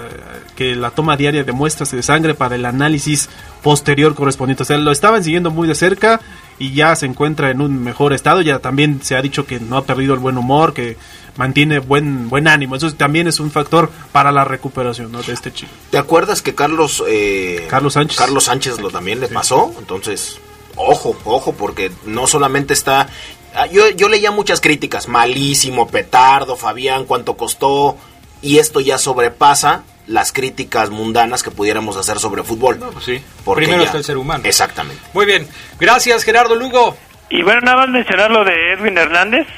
[SPEAKER 2] que la toma diaria de muestras de sangre para el análisis posterior correspondiente. O sea, lo estaban siguiendo muy de cerca y ya se encuentra en un mejor estado. Ya también se ha dicho que no ha perdido el buen humor, que mantiene buen buen ánimo. Eso también es un factor para la recuperación ¿no? de este chico.
[SPEAKER 3] ¿Te acuerdas que Carlos eh,
[SPEAKER 2] Carlos Sánchez.
[SPEAKER 3] Carlos Sánchez lo también le pasó? Entonces, ojo, ojo, porque no solamente está... ah, Yo, yo leía muchas críticas, malísimo, petardo, Fabián, cuánto costó, y esto ya sobrepasa las críticas mundanas que pudiéramos hacer sobre fútbol.
[SPEAKER 1] No, pues sí. Primero
[SPEAKER 3] ya-
[SPEAKER 1] está el ser humano.
[SPEAKER 3] Exactamente.
[SPEAKER 1] Muy bien. Gracias, Gerardo Lugo.
[SPEAKER 4] Y bueno, nada más mencionar lo de Edwin Hernández,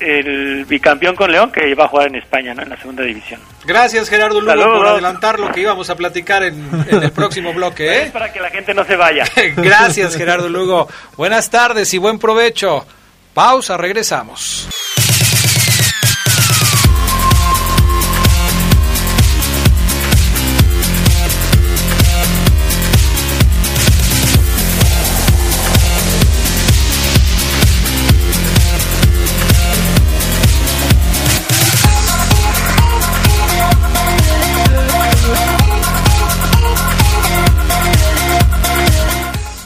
[SPEAKER 4] el bicampeón con León, que va a jugar en España, ¿no? En la segunda división.
[SPEAKER 1] Gracias, Gerardo Lugo,
[SPEAKER 4] Saludos.
[SPEAKER 1] por adelantar lo que íbamos a platicar en, en el próximo bloque.
[SPEAKER 4] Es
[SPEAKER 1] ¿eh?
[SPEAKER 4] para que la gente no se vaya.
[SPEAKER 1] Gracias, Gerardo Lugo. Buenas tardes y buen provecho. Pausa, regresamos.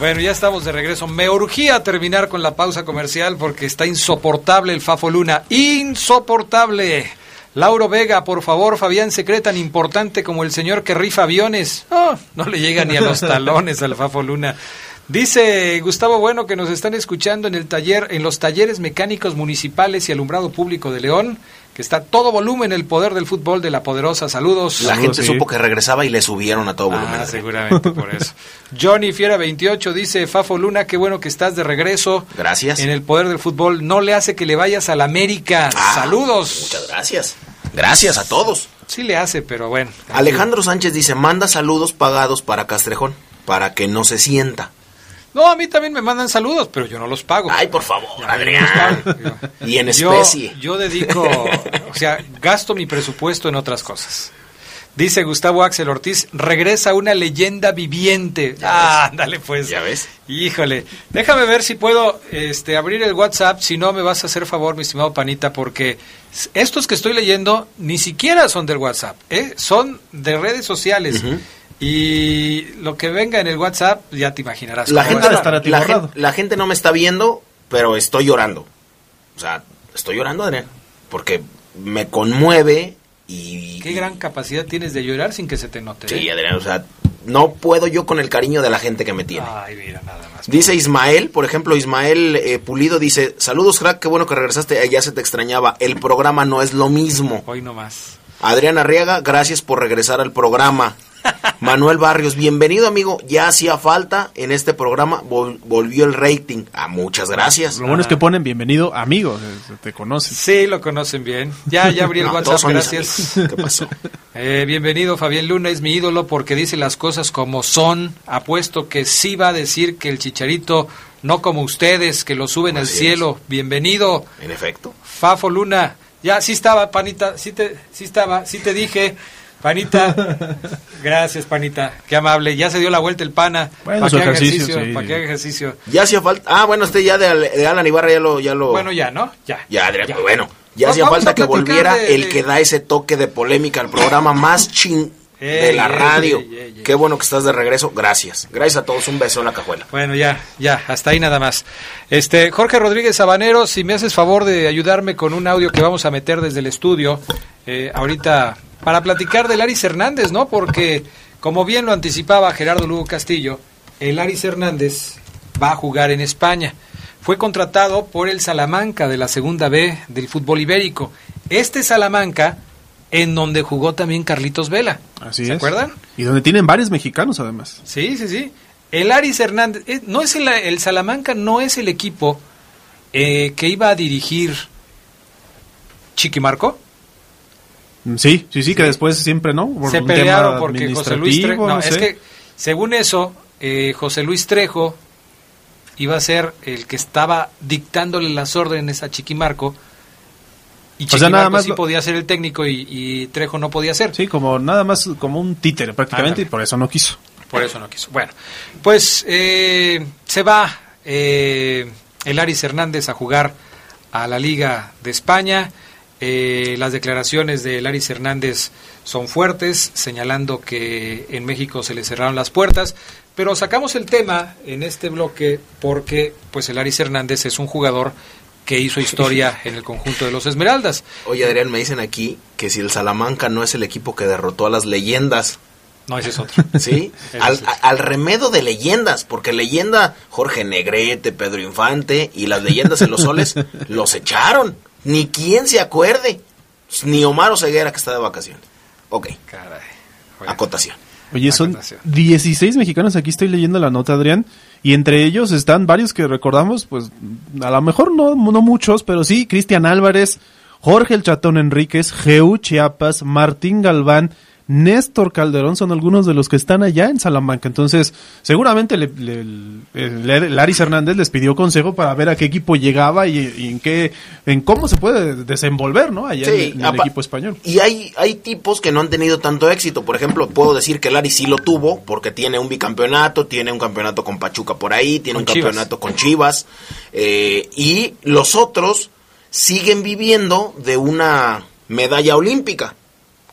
[SPEAKER 1] Bueno, ya estamos de regreso. Me urgía terminar con la pausa comercial porque está insoportable el Fafo Luna. Insoportable. Lauro Vega, por favor, Fabián se cree tan importante como el señor que rifa aviones. Oh, no le llega ni a los talones al Fafo Luna. Dice Gustavo Bueno que nos están escuchando en el taller, en los talleres mecánicos municipales y alumbrado público de León, que está a todo volumen el poder del fútbol de la poderosa. Saludos.
[SPEAKER 3] La gente
[SPEAKER 2] sí.
[SPEAKER 3] supo que regresaba y le subieron a todo volumen.
[SPEAKER 1] Ah, seguramente por eso. Johnny Fiera 28 dice, Fafo Luna, qué bueno que estás de regreso.
[SPEAKER 3] Gracias.
[SPEAKER 1] En el poder del fútbol. No le hace que le vayas a la América.
[SPEAKER 3] Ah,
[SPEAKER 1] Saludos.
[SPEAKER 3] Muchas gracias. Gracias a todos.
[SPEAKER 1] Sí le hace, pero bueno.
[SPEAKER 3] Alejandro Sánchez dice, manda saludos pagados para Castrejón, para que no se sienta.
[SPEAKER 1] No, a mí también me mandan saludos, pero yo no los pago.
[SPEAKER 3] Ay, por favor, Adrián.
[SPEAKER 1] yo.
[SPEAKER 3] Y en especie.
[SPEAKER 1] Yo dedico, o sea, gasto mi presupuesto en otras cosas. Dice Gustavo Axel Ortiz, regresa una leyenda viviente. Ah, ándale pues.
[SPEAKER 3] ¿Ya ves?
[SPEAKER 1] Híjole, déjame ver si puedo este, abrir el WhatsApp, si no me vas a hacer favor, mi estimado Panita, porque estos que estoy leyendo ni siquiera son del WhatsApp, ¿eh? son de redes sociales. Y lo que venga en el WhatsApp, ya te imaginarás.
[SPEAKER 3] La gente,
[SPEAKER 1] estar.
[SPEAKER 3] la la no me está viendo, pero estoy llorando. O sea, estoy llorando, Adrián, porque me conmueve y...
[SPEAKER 1] Qué gran capacidad tienes de llorar sin que se te note.
[SPEAKER 3] Sí,
[SPEAKER 1] ¿eh?
[SPEAKER 3] Adrián, o sea, no puedo yo con el cariño de la gente que me tiene.
[SPEAKER 1] Ay, mira, nada más.
[SPEAKER 3] Dice Ismael, por ejemplo, Ismael eh, Pulido dice, saludos crack, qué bueno que regresaste, ya se te extrañaba, el programa no es lo mismo.
[SPEAKER 1] Hoy no más.
[SPEAKER 3] Adrián Arriaga, gracias por regresar al programa. Manuel Barrios, bienvenido amigo, ya hacía falta en este programa, vol- volvió el rating. Ah, muchas gracias.
[SPEAKER 2] Lo bueno es que ponen bienvenido amigo, eh, te conocen.
[SPEAKER 1] Sí, lo conocen bien. Ya, ya abrí el
[SPEAKER 3] No,
[SPEAKER 1] WhatsApp, gracias.
[SPEAKER 3] ¿Qué pasó?
[SPEAKER 1] Eh, bienvenido, Fabián Luna, es mi ídolo porque dice las cosas como son. Apuesto que sí va a decir que el chicharito, no como ustedes, que lo suben al cielo. Bienvenido,
[SPEAKER 3] En efecto.
[SPEAKER 1] Fafo Luna. Ya, sí estaba, panita, sí, te, sí estaba, sí te dije. Panita, gracias, panita, qué amable. Ya se dio la vuelta el pana.
[SPEAKER 2] Bueno,
[SPEAKER 1] para que haga
[SPEAKER 2] ejercicio,
[SPEAKER 1] ejercicio,
[SPEAKER 2] sí.
[SPEAKER 1] para que haga ejercicio.
[SPEAKER 3] Ya hacía falta, ah, bueno, este ya de, Al- de Alan Ibarra ya lo... Ya lo
[SPEAKER 1] Bueno, ya, ¿no? Ya.
[SPEAKER 3] Ya, Adrián,
[SPEAKER 1] Ya.
[SPEAKER 3] bueno, ya hacía falta que volviera
[SPEAKER 1] de-
[SPEAKER 3] el que da ese toque de polémica al programa más ching de la
[SPEAKER 1] ey,
[SPEAKER 3] radio.
[SPEAKER 1] ey, ey, ey.
[SPEAKER 3] Qué bueno que estás de regreso, gracias. Gracias a todos, un beso en la cajuela.
[SPEAKER 1] Bueno, ya, ya, hasta ahí nada más. Este, Jorge Rodríguez Sabanero, si me haces favor de ayudarme con un audio que vamos a meter desde el estudio, eh, ahorita, para platicar del Aris Hernández, ¿no? Porque, como bien lo anticipaba Gerardo Lugo Castillo, el Aris Hernández va a jugar en España. Fue contratado por el Salamanca de la Segunda B del fútbol ibérico. Este Salamanca, en donde jugó también Carlitos Vela.
[SPEAKER 2] Así
[SPEAKER 1] ¿Se
[SPEAKER 2] es.
[SPEAKER 1] acuerdan?
[SPEAKER 2] Y donde tienen varios mexicanos además.
[SPEAKER 1] Sí, sí, sí. El Aris Hernández, eh, no es el, el Salamanca no es el equipo eh, que iba a dirigir Chiquimarco.
[SPEAKER 2] Mm, Sí, sí, sí, que después siempre, ¿no? Por
[SPEAKER 1] Se pelearon porque José Luis Trejo.
[SPEAKER 2] administrativo,
[SPEAKER 1] No,
[SPEAKER 2] no
[SPEAKER 1] es
[SPEAKER 2] sé.
[SPEAKER 1] que según eso, eh, José Luis Trejo iba a ser el que estaba dictándole las órdenes a Chiquimarco. Y
[SPEAKER 2] O sea, nada más
[SPEAKER 1] sí
[SPEAKER 2] lo-
[SPEAKER 1] podía ser el técnico y, y Trejo no podía ser.
[SPEAKER 2] Sí, como nada más como un títere prácticamente y por eso no quiso.
[SPEAKER 1] Por eso no quiso. Bueno, pues eh, se va eh, el Aris Hernández a jugar a la Liga de España. Eh, las declaraciones de Aris Hernández son fuertes, señalando que en México se le cerraron las puertas. Pero sacamos el tema en este bloque porque pues el Aris Hernández es un jugador que hizo historia en el conjunto de los Esmeraldas.
[SPEAKER 3] Oye, Adrián, me dicen aquí que si el Salamanca no es el equipo que derrotó a las leyendas,
[SPEAKER 1] No, ese es otro.
[SPEAKER 3] ¿sí? Al, al remedo de leyendas, porque leyenda Jorge Negrete, Pedro Infante y las leyendas en los soles los echaron. Ni quien se acuerde. Ni Omar Ceguera que está de vacaciones. Ok,
[SPEAKER 1] Caray. Bueno.
[SPEAKER 3] acotación.
[SPEAKER 2] Oye, son
[SPEAKER 1] Acotación.
[SPEAKER 2] 16 mexicanos, aquí estoy leyendo la nota, Adrián, y entre ellos están varios que recordamos, pues a lo mejor no, no muchos, pero sí, Cristian Álvarez, Jorge el Chatón Enríquez, Geu Chiapas, Martín Galván, Néstor Calderón son algunos de los que están allá en Salamanca. Entonces, seguramente le, le- el, el Aris Hernández les pidió consejo para ver a qué equipo llegaba y, y en qué, en cómo se puede desenvolver, ¿no? Allá en el- en el,
[SPEAKER 3] apa-
[SPEAKER 2] equipo español.
[SPEAKER 3] Y hay, hay tipos que no han tenido tanto éxito. Por ejemplo, puedo decir que Lari sí lo tuvo, porque tiene un bicampeonato, tiene un campeonato con Pachuca por ahí, tiene
[SPEAKER 1] Con
[SPEAKER 3] un
[SPEAKER 1] Chivas.
[SPEAKER 3] campeonato con Chivas. eh, y los otros siguen viviendo de una medalla olímpica.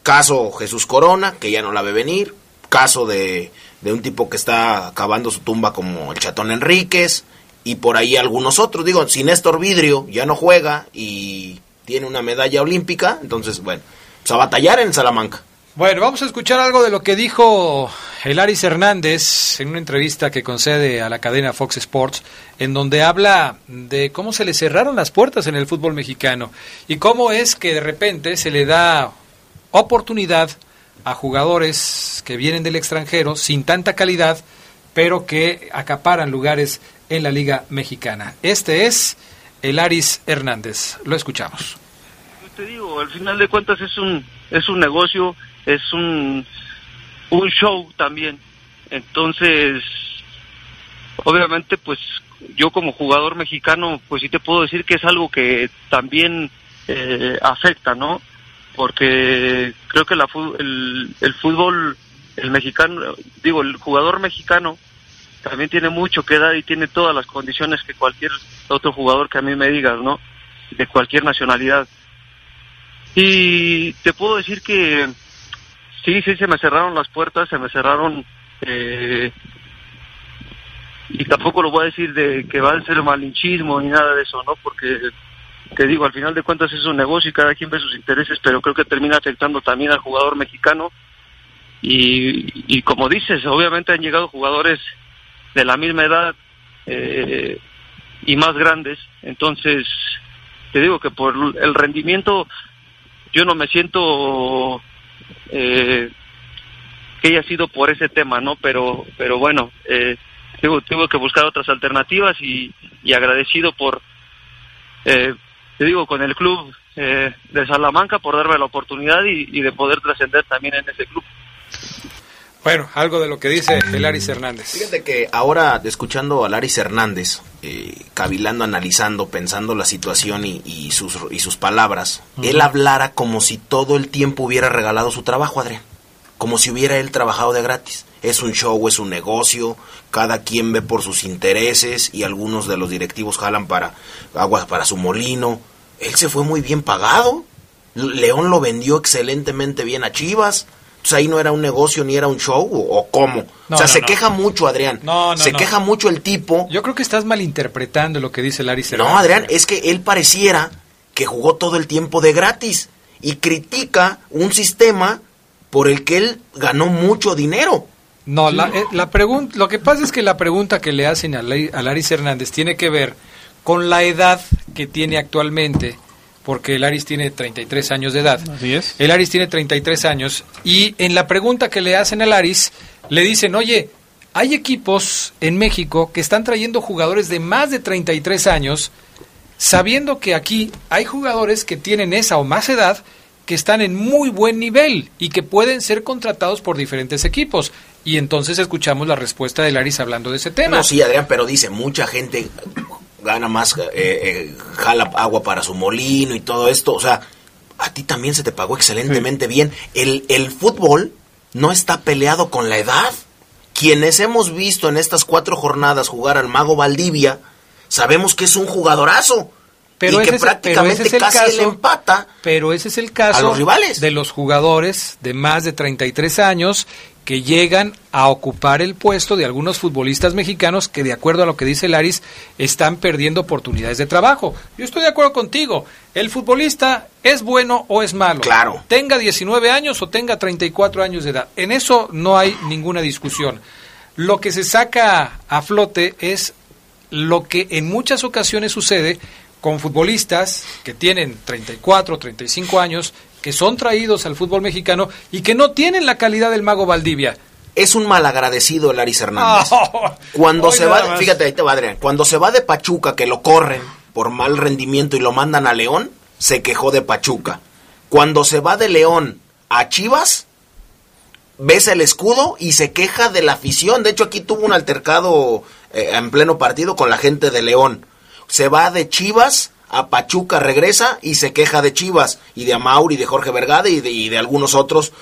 [SPEAKER 3] Caso Jesús Corona, que ya no la ve venir. Caso de, de un tipo que está acabando su tumba como el Chatón Enríquez. Y por ahí algunos otros. Digo, si Néstor Vidrio ya no juega y tiene una medalla olímpica, entonces, bueno, pues a batallar en Salamanca.
[SPEAKER 1] Bueno, vamos a escuchar algo de lo que dijo el Aris Hernández en una entrevista que concede a la cadena Fox Sports, en donde habla de cómo se le cerraron las puertas en el fútbol mexicano y cómo es que de repente se le da oportunidad a jugadores que vienen del extranjero sin tanta calidad, pero que acaparan lugares en la Liga Mexicana. Este es el Aris Hernández. Lo escuchamos.
[SPEAKER 5] te digo, al final de cuentas es un es un negocio, es un un show también. Entonces, obviamente pues yo como jugador mexicano pues sí te puedo decir que es algo que también eh, afecta, ¿no? Porque creo que la, el, el fútbol, el mexicano, digo, el jugador mexicano también tiene mucho que dar y tiene todas las condiciones que cualquier otro jugador que a mí me digas, ¿no? De cualquier nacionalidad. Y te puedo decir que sí, sí, se me cerraron las puertas, se me cerraron eh, y tampoco lo voy a decir de que va a ser malinchismo ni nada de eso, ¿no? Porque te digo, al final de cuentas es un negocio y cada quien ve sus intereses, pero creo que termina afectando también al jugador mexicano. Y, y como dices, obviamente han llegado jugadores de la misma edad eh, y más grandes, entonces te digo que por el rendimiento yo no me siento eh, que haya sido por ese tema, ¿no? Pero, pero bueno, eh, tuve, que buscar otras alternativas y, agradecido por, eh, te digo, con el club eh, de Salamanca por darme la oportunidad y, de poder trascender también en ese club.
[SPEAKER 1] Bueno, algo de lo que dice el Aris Hernández.
[SPEAKER 3] Fíjate que ahora, escuchando a Laris Hernández, eh, cavilando, analizando, pensando la situación y, sus, y sus palabras, él hablara como si todo el tiempo hubiera regalado su trabajo, Adrián. Como si hubiera él trabajado de gratis es un show, es un negocio, cada quien ve por sus intereses y algunos de los directivos jalan para aguas para su molino. Él se fue muy bien pagado. León lo vendió excelentemente bien a Chivas. Entonces ahí no era un negocio ni era un show o, cómo. o sea, se queja mucho Adrián. se queja mucho el tipo.
[SPEAKER 1] Yo creo que estás malinterpretando lo que dice Larry
[SPEAKER 3] No, Adrián, es que él pareciera que jugó todo el tiempo de gratis y critica un sistema por el que él ganó mucho dinero.
[SPEAKER 1] No, la, eh, la pregunta, lo que pasa es que la pregunta que le hacen a, Laris Hernández tiene que ver con la edad que tiene actualmente, porque el Aris tiene 33 años de edad.
[SPEAKER 2] Así es.
[SPEAKER 1] El Aris tiene 33 años y en la pregunta que le hacen al Aris le dicen, oye, hay equipos en México que están trayendo jugadores de más de 33 años, sabiendo que aquí hay jugadores que tienen esa o más edad que están en muy buen nivel y que pueden ser contratados por diferentes equipos. Y entonces escuchamos la respuesta de Laris hablando de ese tema.
[SPEAKER 3] No, sí, Adrián, pero dice, mucha gente gana más, eh, eh, jala agua para su molino y todo esto. O sea, a ti también se te pagó excelentemente bien. El, el fútbol no está peleado con la edad. Quienes hemos visto en estas cuatro jornadas jugar al mago Valdivia, sabemos que es un jugadorazo
[SPEAKER 1] pero
[SPEAKER 3] y que prácticamente es el casi caso, empata
[SPEAKER 1] pero ese es el caso
[SPEAKER 3] los rivales.
[SPEAKER 1] de los jugadores de más de 33 años que llegan a ocupar el puesto de algunos futbolistas mexicanos que de acuerdo a lo que dice Laris están perdiendo oportunidades de trabajo. Yo estoy de acuerdo contigo, el futbolista es bueno o es malo.
[SPEAKER 3] Claro.
[SPEAKER 1] Tenga 19 años o tenga 34 años de edad. En eso no hay ninguna discusión. Lo que se saca a flote es lo que en muchas ocasiones sucede con futbolistas que tienen 34, 35 años, que son traídos al fútbol mexicano y que no tienen la calidad del mago Valdivia.
[SPEAKER 3] Es un malagradecido el Aris Hernández. cuando se va, fíjate, ahí te va Adrián, cuando se va de Pachuca, que lo corren por mal rendimiento y lo mandan a León, se quejó de Pachuca. Cuando se va de León a Chivas, besa el escudo y se queja de la afición. De hecho, aquí tuvo un altercado eh, en pleno partido con la gente de León se va de Chivas a Pachuca, regresa y se queja de Chivas y de Amauri, de Jorge Vergade y de, y de algunos otros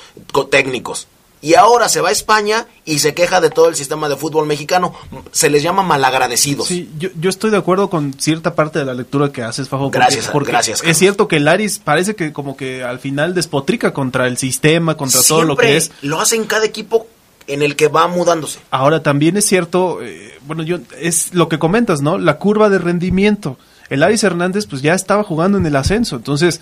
[SPEAKER 3] técnicos. Y ahora se va a España y se queja de todo el sistema de fútbol mexicano. Se les llama malagradecidos.
[SPEAKER 2] Sí, yo, yo estoy de acuerdo con cierta parte de la lectura que haces, Fajo.
[SPEAKER 3] gracias, porque gracias.
[SPEAKER 2] Es cierto que Laris parece que como que al final despotrica contra el sistema, contra todo lo que es.
[SPEAKER 3] Lo hace en cada equipo en el que va mudándose.
[SPEAKER 2] Ahora también es cierto, eh, bueno, yo es lo que comentas, ¿no? La curva de rendimiento. El Aris Hernández pues ya estaba jugando en el ascenso, entonces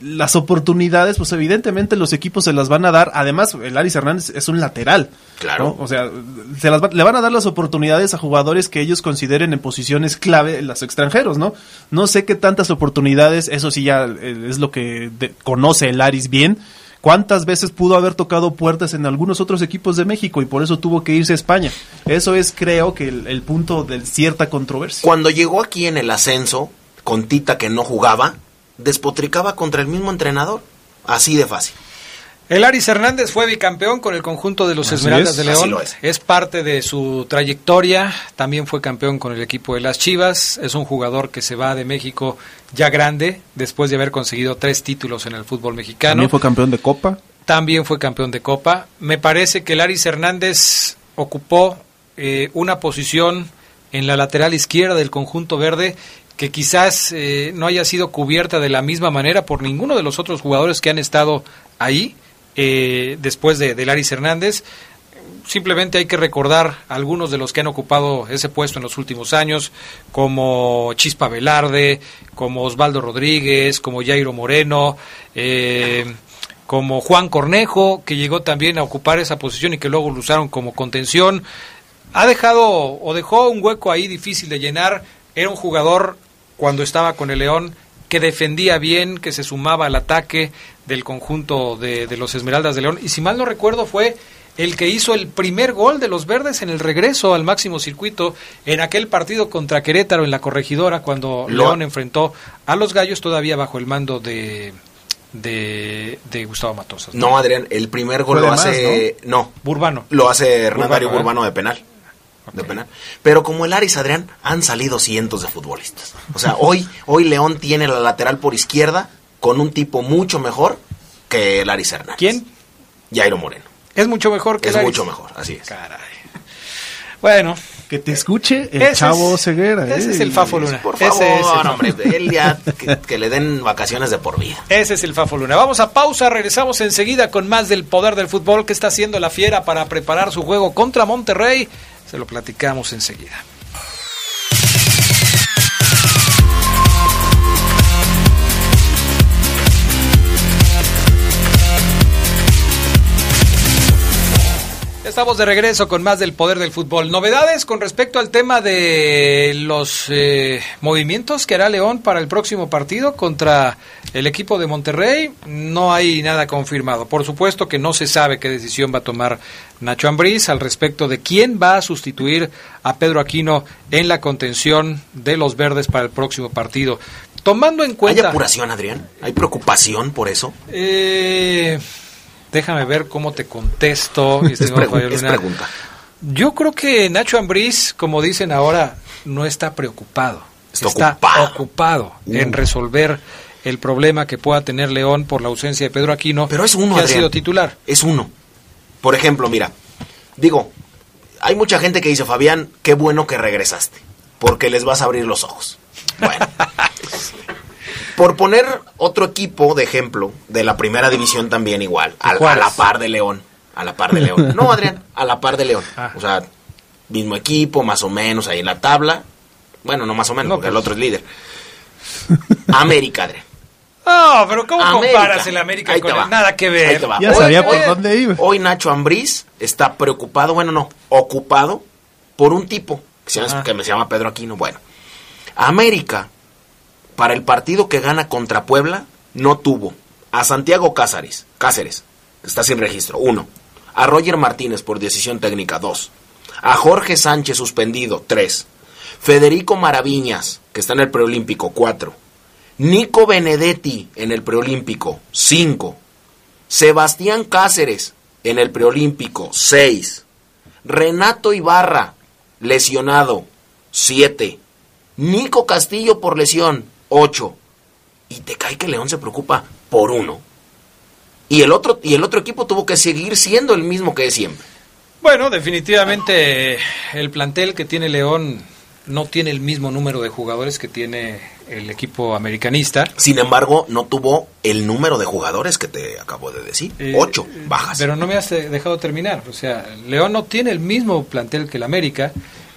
[SPEAKER 2] las oportunidades, pues evidentemente los equipos se las van a dar. Además, el Aris Hernández es un lateral.
[SPEAKER 3] Claro.
[SPEAKER 2] O sea, se las le van a dar las oportunidades a jugadores que ellos consideren en posiciones clave los extranjeros, ¿no? No sé qué tantas oportunidades, eso sí ya eh, es lo que conoce el Aris bien ¿Cuántas veces pudo haber tocado puertas en algunos otros equipos de México y por eso tuvo que irse a España? Eso es, creo, que el, punto de cierta controversia.
[SPEAKER 3] Cuando llegó aquí en el ascenso, con Tita que no jugaba, despotricaba contra el mismo entrenador. Así de fácil.
[SPEAKER 1] El Aris Hernández fue bicampeón con el conjunto de los
[SPEAKER 2] Así
[SPEAKER 1] Esmeraldas
[SPEAKER 2] es.
[SPEAKER 1] de León.
[SPEAKER 3] Así lo es.
[SPEAKER 1] es parte de su trayectoria. También fue campeón con el equipo de las Chivas. Es un jugador que se va de México ya grande, después de haber conseguido tres títulos en el fútbol mexicano.
[SPEAKER 2] También fue campeón de Copa.
[SPEAKER 1] También fue campeón de Copa. Me parece que Laris Hernández ocupó eh, una posición en la lateral izquierda del conjunto verde que quizás eh, no haya sido cubierta de la misma manera por ninguno de los otros jugadores que han estado ahí eh, después de, de Laris Hernández. Simplemente hay que recordar algunos de los que han ocupado ese puesto en los últimos años, como Chispa Velarde, como Osvaldo Rodríguez, como Jairo Moreno, eh, como Juan Cornejo, que llegó también a ocupar esa posición y que luego lo usaron como contención. Ha dejado o dejó un hueco ahí difícil de llenar. Era un jugador cuando estaba con el León que defendía bien, que se sumaba al ataque del conjunto de, de los Esmeraldas de León. Y si mal no recuerdo fue el que hizo el primer gol de los verdes en el regreso al máximo circuito en aquel partido contra Querétaro en la corregidora cuando
[SPEAKER 3] Lo-
[SPEAKER 1] León enfrentó a los gallos todavía bajo el mando de, de, de Gustavo Matosas.
[SPEAKER 3] No, Adrián, el primer gol lo
[SPEAKER 2] más,
[SPEAKER 3] hace. ¿no?
[SPEAKER 1] Burbano.
[SPEAKER 3] Lo hace Hernán
[SPEAKER 1] Burbano,
[SPEAKER 3] Darío. Burbano de penal. De penal. Pero como el Aris Adrián, han salido cientos de futbolistas. O sea, hoy, hoy León tiene la lateral por izquierda con un tipo mucho mejor que el Aris Hernández.
[SPEAKER 1] ¿Quién?
[SPEAKER 3] Jairo Moreno.
[SPEAKER 1] Es mucho mejor que
[SPEAKER 3] Es
[SPEAKER 1] Laris.
[SPEAKER 3] mucho mejor, así es.
[SPEAKER 1] Caray. Bueno,
[SPEAKER 2] Que te escuche el
[SPEAKER 1] Ese
[SPEAKER 2] chavo
[SPEAKER 1] es-
[SPEAKER 2] Ceguera.
[SPEAKER 1] ese
[SPEAKER 2] ¿eh?
[SPEAKER 1] es el Fafo Luna.
[SPEAKER 3] Por
[SPEAKER 1] Ese
[SPEAKER 3] favor,
[SPEAKER 1] es el-
[SPEAKER 3] hombre, él ya que, que le den vacaciones de por vida.
[SPEAKER 1] Ese es el Fafo Luna. Vamos a pausa, regresamos enseguida con más del poder del fútbol que está haciendo la fiera para preparar su juego contra Monterrey. Se lo platicamos enseguida. Estamos de regreso con más del poder del fútbol. Novedades con respecto al tema de los eh, movimientos que hará León para el próximo partido contra el equipo de Monterrey. No hay nada confirmado. Por supuesto que no se sabe qué decisión va a tomar Nacho Ambriz al respecto de quién va a sustituir a Pedro Aquino en la contención de los verdes para el próximo partido. Tomando en
[SPEAKER 3] ¿Hay
[SPEAKER 1] cuenta...
[SPEAKER 3] apuración, Adrián? ¿Hay preocupación por eso?
[SPEAKER 1] Eh, déjame ver cómo te contesto.
[SPEAKER 3] Es,
[SPEAKER 1] estimado
[SPEAKER 3] pregu-
[SPEAKER 1] Fabio
[SPEAKER 3] es pregunta.
[SPEAKER 1] Yo creo que Nacho Ambriz, como dicen ahora, no está preocupado.
[SPEAKER 3] Está ocupado.
[SPEAKER 1] ocupado
[SPEAKER 3] Uh.
[SPEAKER 1] en resolver el problema que pueda tener León por la ausencia de Pedro Aquino,
[SPEAKER 3] Pero es uno,
[SPEAKER 1] que ha sido titular.
[SPEAKER 3] Es uno. Por ejemplo, mira, digo, hay mucha gente que dice, Fabián, qué bueno que regresaste, porque les vas a abrir los ojos. Bueno, por poner otro equipo de ejemplo, de la primera división también igual, a, a la par de León, a la par de León. No, Adrián, a la par de León.
[SPEAKER 1] Ah.
[SPEAKER 3] O sea, mismo equipo, más o menos, ahí en la tabla. Bueno, no más o menos,
[SPEAKER 1] No,
[SPEAKER 3] porque el
[SPEAKER 1] pues.
[SPEAKER 3] otro es líder. América, Adrián.
[SPEAKER 1] No, pero ¿cómo
[SPEAKER 3] América.
[SPEAKER 1] comparas el América
[SPEAKER 3] Ahí
[SPEAKER 1] con el- nada que
[SPEAKER 3] Ahí
[SPEAKER 1] ver?
[SPEAKER 3] te va.
[SPEAKER 2] Ya
[SPEAKER 3] Hoy-
[SPEAKER 2] sabía
[SPEAKER 3] hoy-
[SPEAKER 2] por dónde iba.
[SPEAKER 3] Hoy Nacho Ambriz está preocupado, bueno, no, ocupado por un tipo que se, llama,
[SPEAKER 1] Ajá.
[SPEAKER 3] que me se llama Pedro Aquino. Bueno, América, para el partido que gana contra Puebla, no tuvo a Santiago Cáceres, Cáceres, está sin registro, uno. A Roger Martínez por decisión técnica, dos. A Jorge Sánchez suspendido, tres. Federico Maraviñas, que está en el preolímpico, cuatro. Nico Benedetti en el preolímpico, 5. Sebastián Cáceres en el preolímpico, 6. Renato Ibarra, lesionado, 7. Nico Castillo por lesión, 8. Y te cae que León se preocupa por uno. Y el otro, y el otro equipo tuvo que seguir siendo el mismo que es siempre.
[SPEAKER 1] Bueno, definitivamente el plantel que tiene León no tiene el mismo número de jugadores que tiene el equipo americanista.
[SPEAKER 3] Sin embargo, no tuvo el número de jugadores que te acabo de decir.
[SPEAKER 1] Eh,
[SPEAKER 3] 8 bajas.
[SPEAKER 1] Pero no me has eh, dejado terminar. O sea, León no tiene el mismo plantel que el América.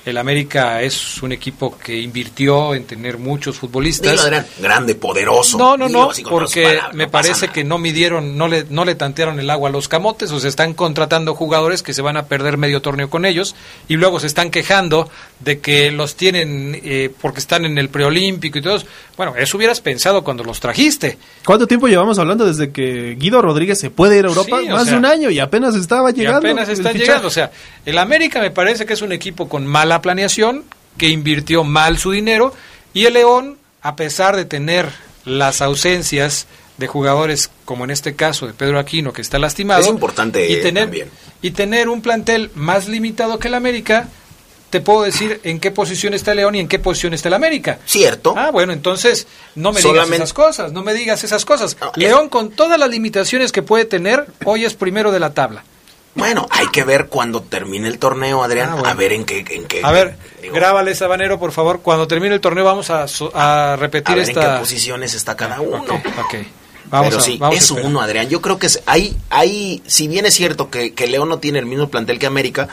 [SPEAKER 1] El América es un equipo que invirtió en tener muchos futbolistas.
[SPEAKER 3] Dilo, grande, poderoso.
[SPEAKER 1] No, no, no, porque
[SPEAKER 3] palabras,
[SPEAKER 1] me
[SPEAKER 3] no
[SPEAKER 1] parece
[SPEAKER 3] nada.
[SPEAKER 1] que no midieron, no le, no le tantearon el agua a los camotes, o se están contratando jugadores que se van a perder medio torneo con ellos y luego se están quejando de que los tienen eh, porque están en el preolímpico y todo. eso. Bueno, eso hubieras pensado cuando los trajiste.
[SPEAKER 2] ¿Cuánto tiempo llevamos hablando desde que Guido Rodríguez se puede ir a Europa?
[SPEAKER 1] Sí,
[SPEAKER 2] Más
[SPEAKER 1] sea,
[SPEAKER 2] de un año y apenas estaba
[SPEAKER 1] Y
[SPEAKER 2] llegando.
[SPEAKER 1] apenas
[SPEAKER 2] fichaje.
[SPEAKER 1] llegando. O sea, el América me parece que es un equipo con mala planeación, que invirtió mal su dinero, y el León, a pesar de tener las ausencias de jugadores como en este caso de Pedro Aquino que está lastimado
[SPEAKER 3] Es importante,
[SPEAKER 1] y tener
[SPEAKER 3] también.
[SPEAKER 1] y tener un plantel más limitado que el América te puedo decir en qué posición está el León y en qué posición está el América
[SPEAKER 3] Cierto.
[SPEAKER 1] ah bueno entonces no me
[SPEAKER 3] Solamente-
[SPEAKER 1] digas esas cosas no me digas esas cosas
[SPEAKER 3] No,
[SPEAKER 1] León con todas las limitaciones que puede tener hoy es primero de la tabla
[SPEAKER 3] Bueno, hay que ver cuando termine el torneo, Adrián,
[SPEAKER 1] Ah, bueno.
[SPEAKER 3] a ver en qué... En qué
[SPEAKER 1] a ver
[SPEAKER 3] digo,
[SPEAKER 1] grábale Sabanero por favor cuando termine el torneo vamos a, a repetir
[SPEAKER 3] a ver en
[SPEAKER 1] esta
[SPEAKER 3] qué posiciones está cada uno.
[SPEAKER 1] Ok, ok. Vamos
[SPEAKER 3] Pero
[SPEAKER 1] a,
[SPEAKER 3] sí,
[SPEAKER 1] vamos
[SPEAKER 3] es uno, Adrián. Yo creo que es- hay, hay, si bien es cierto que, que León no tiene el mismo plantel que América,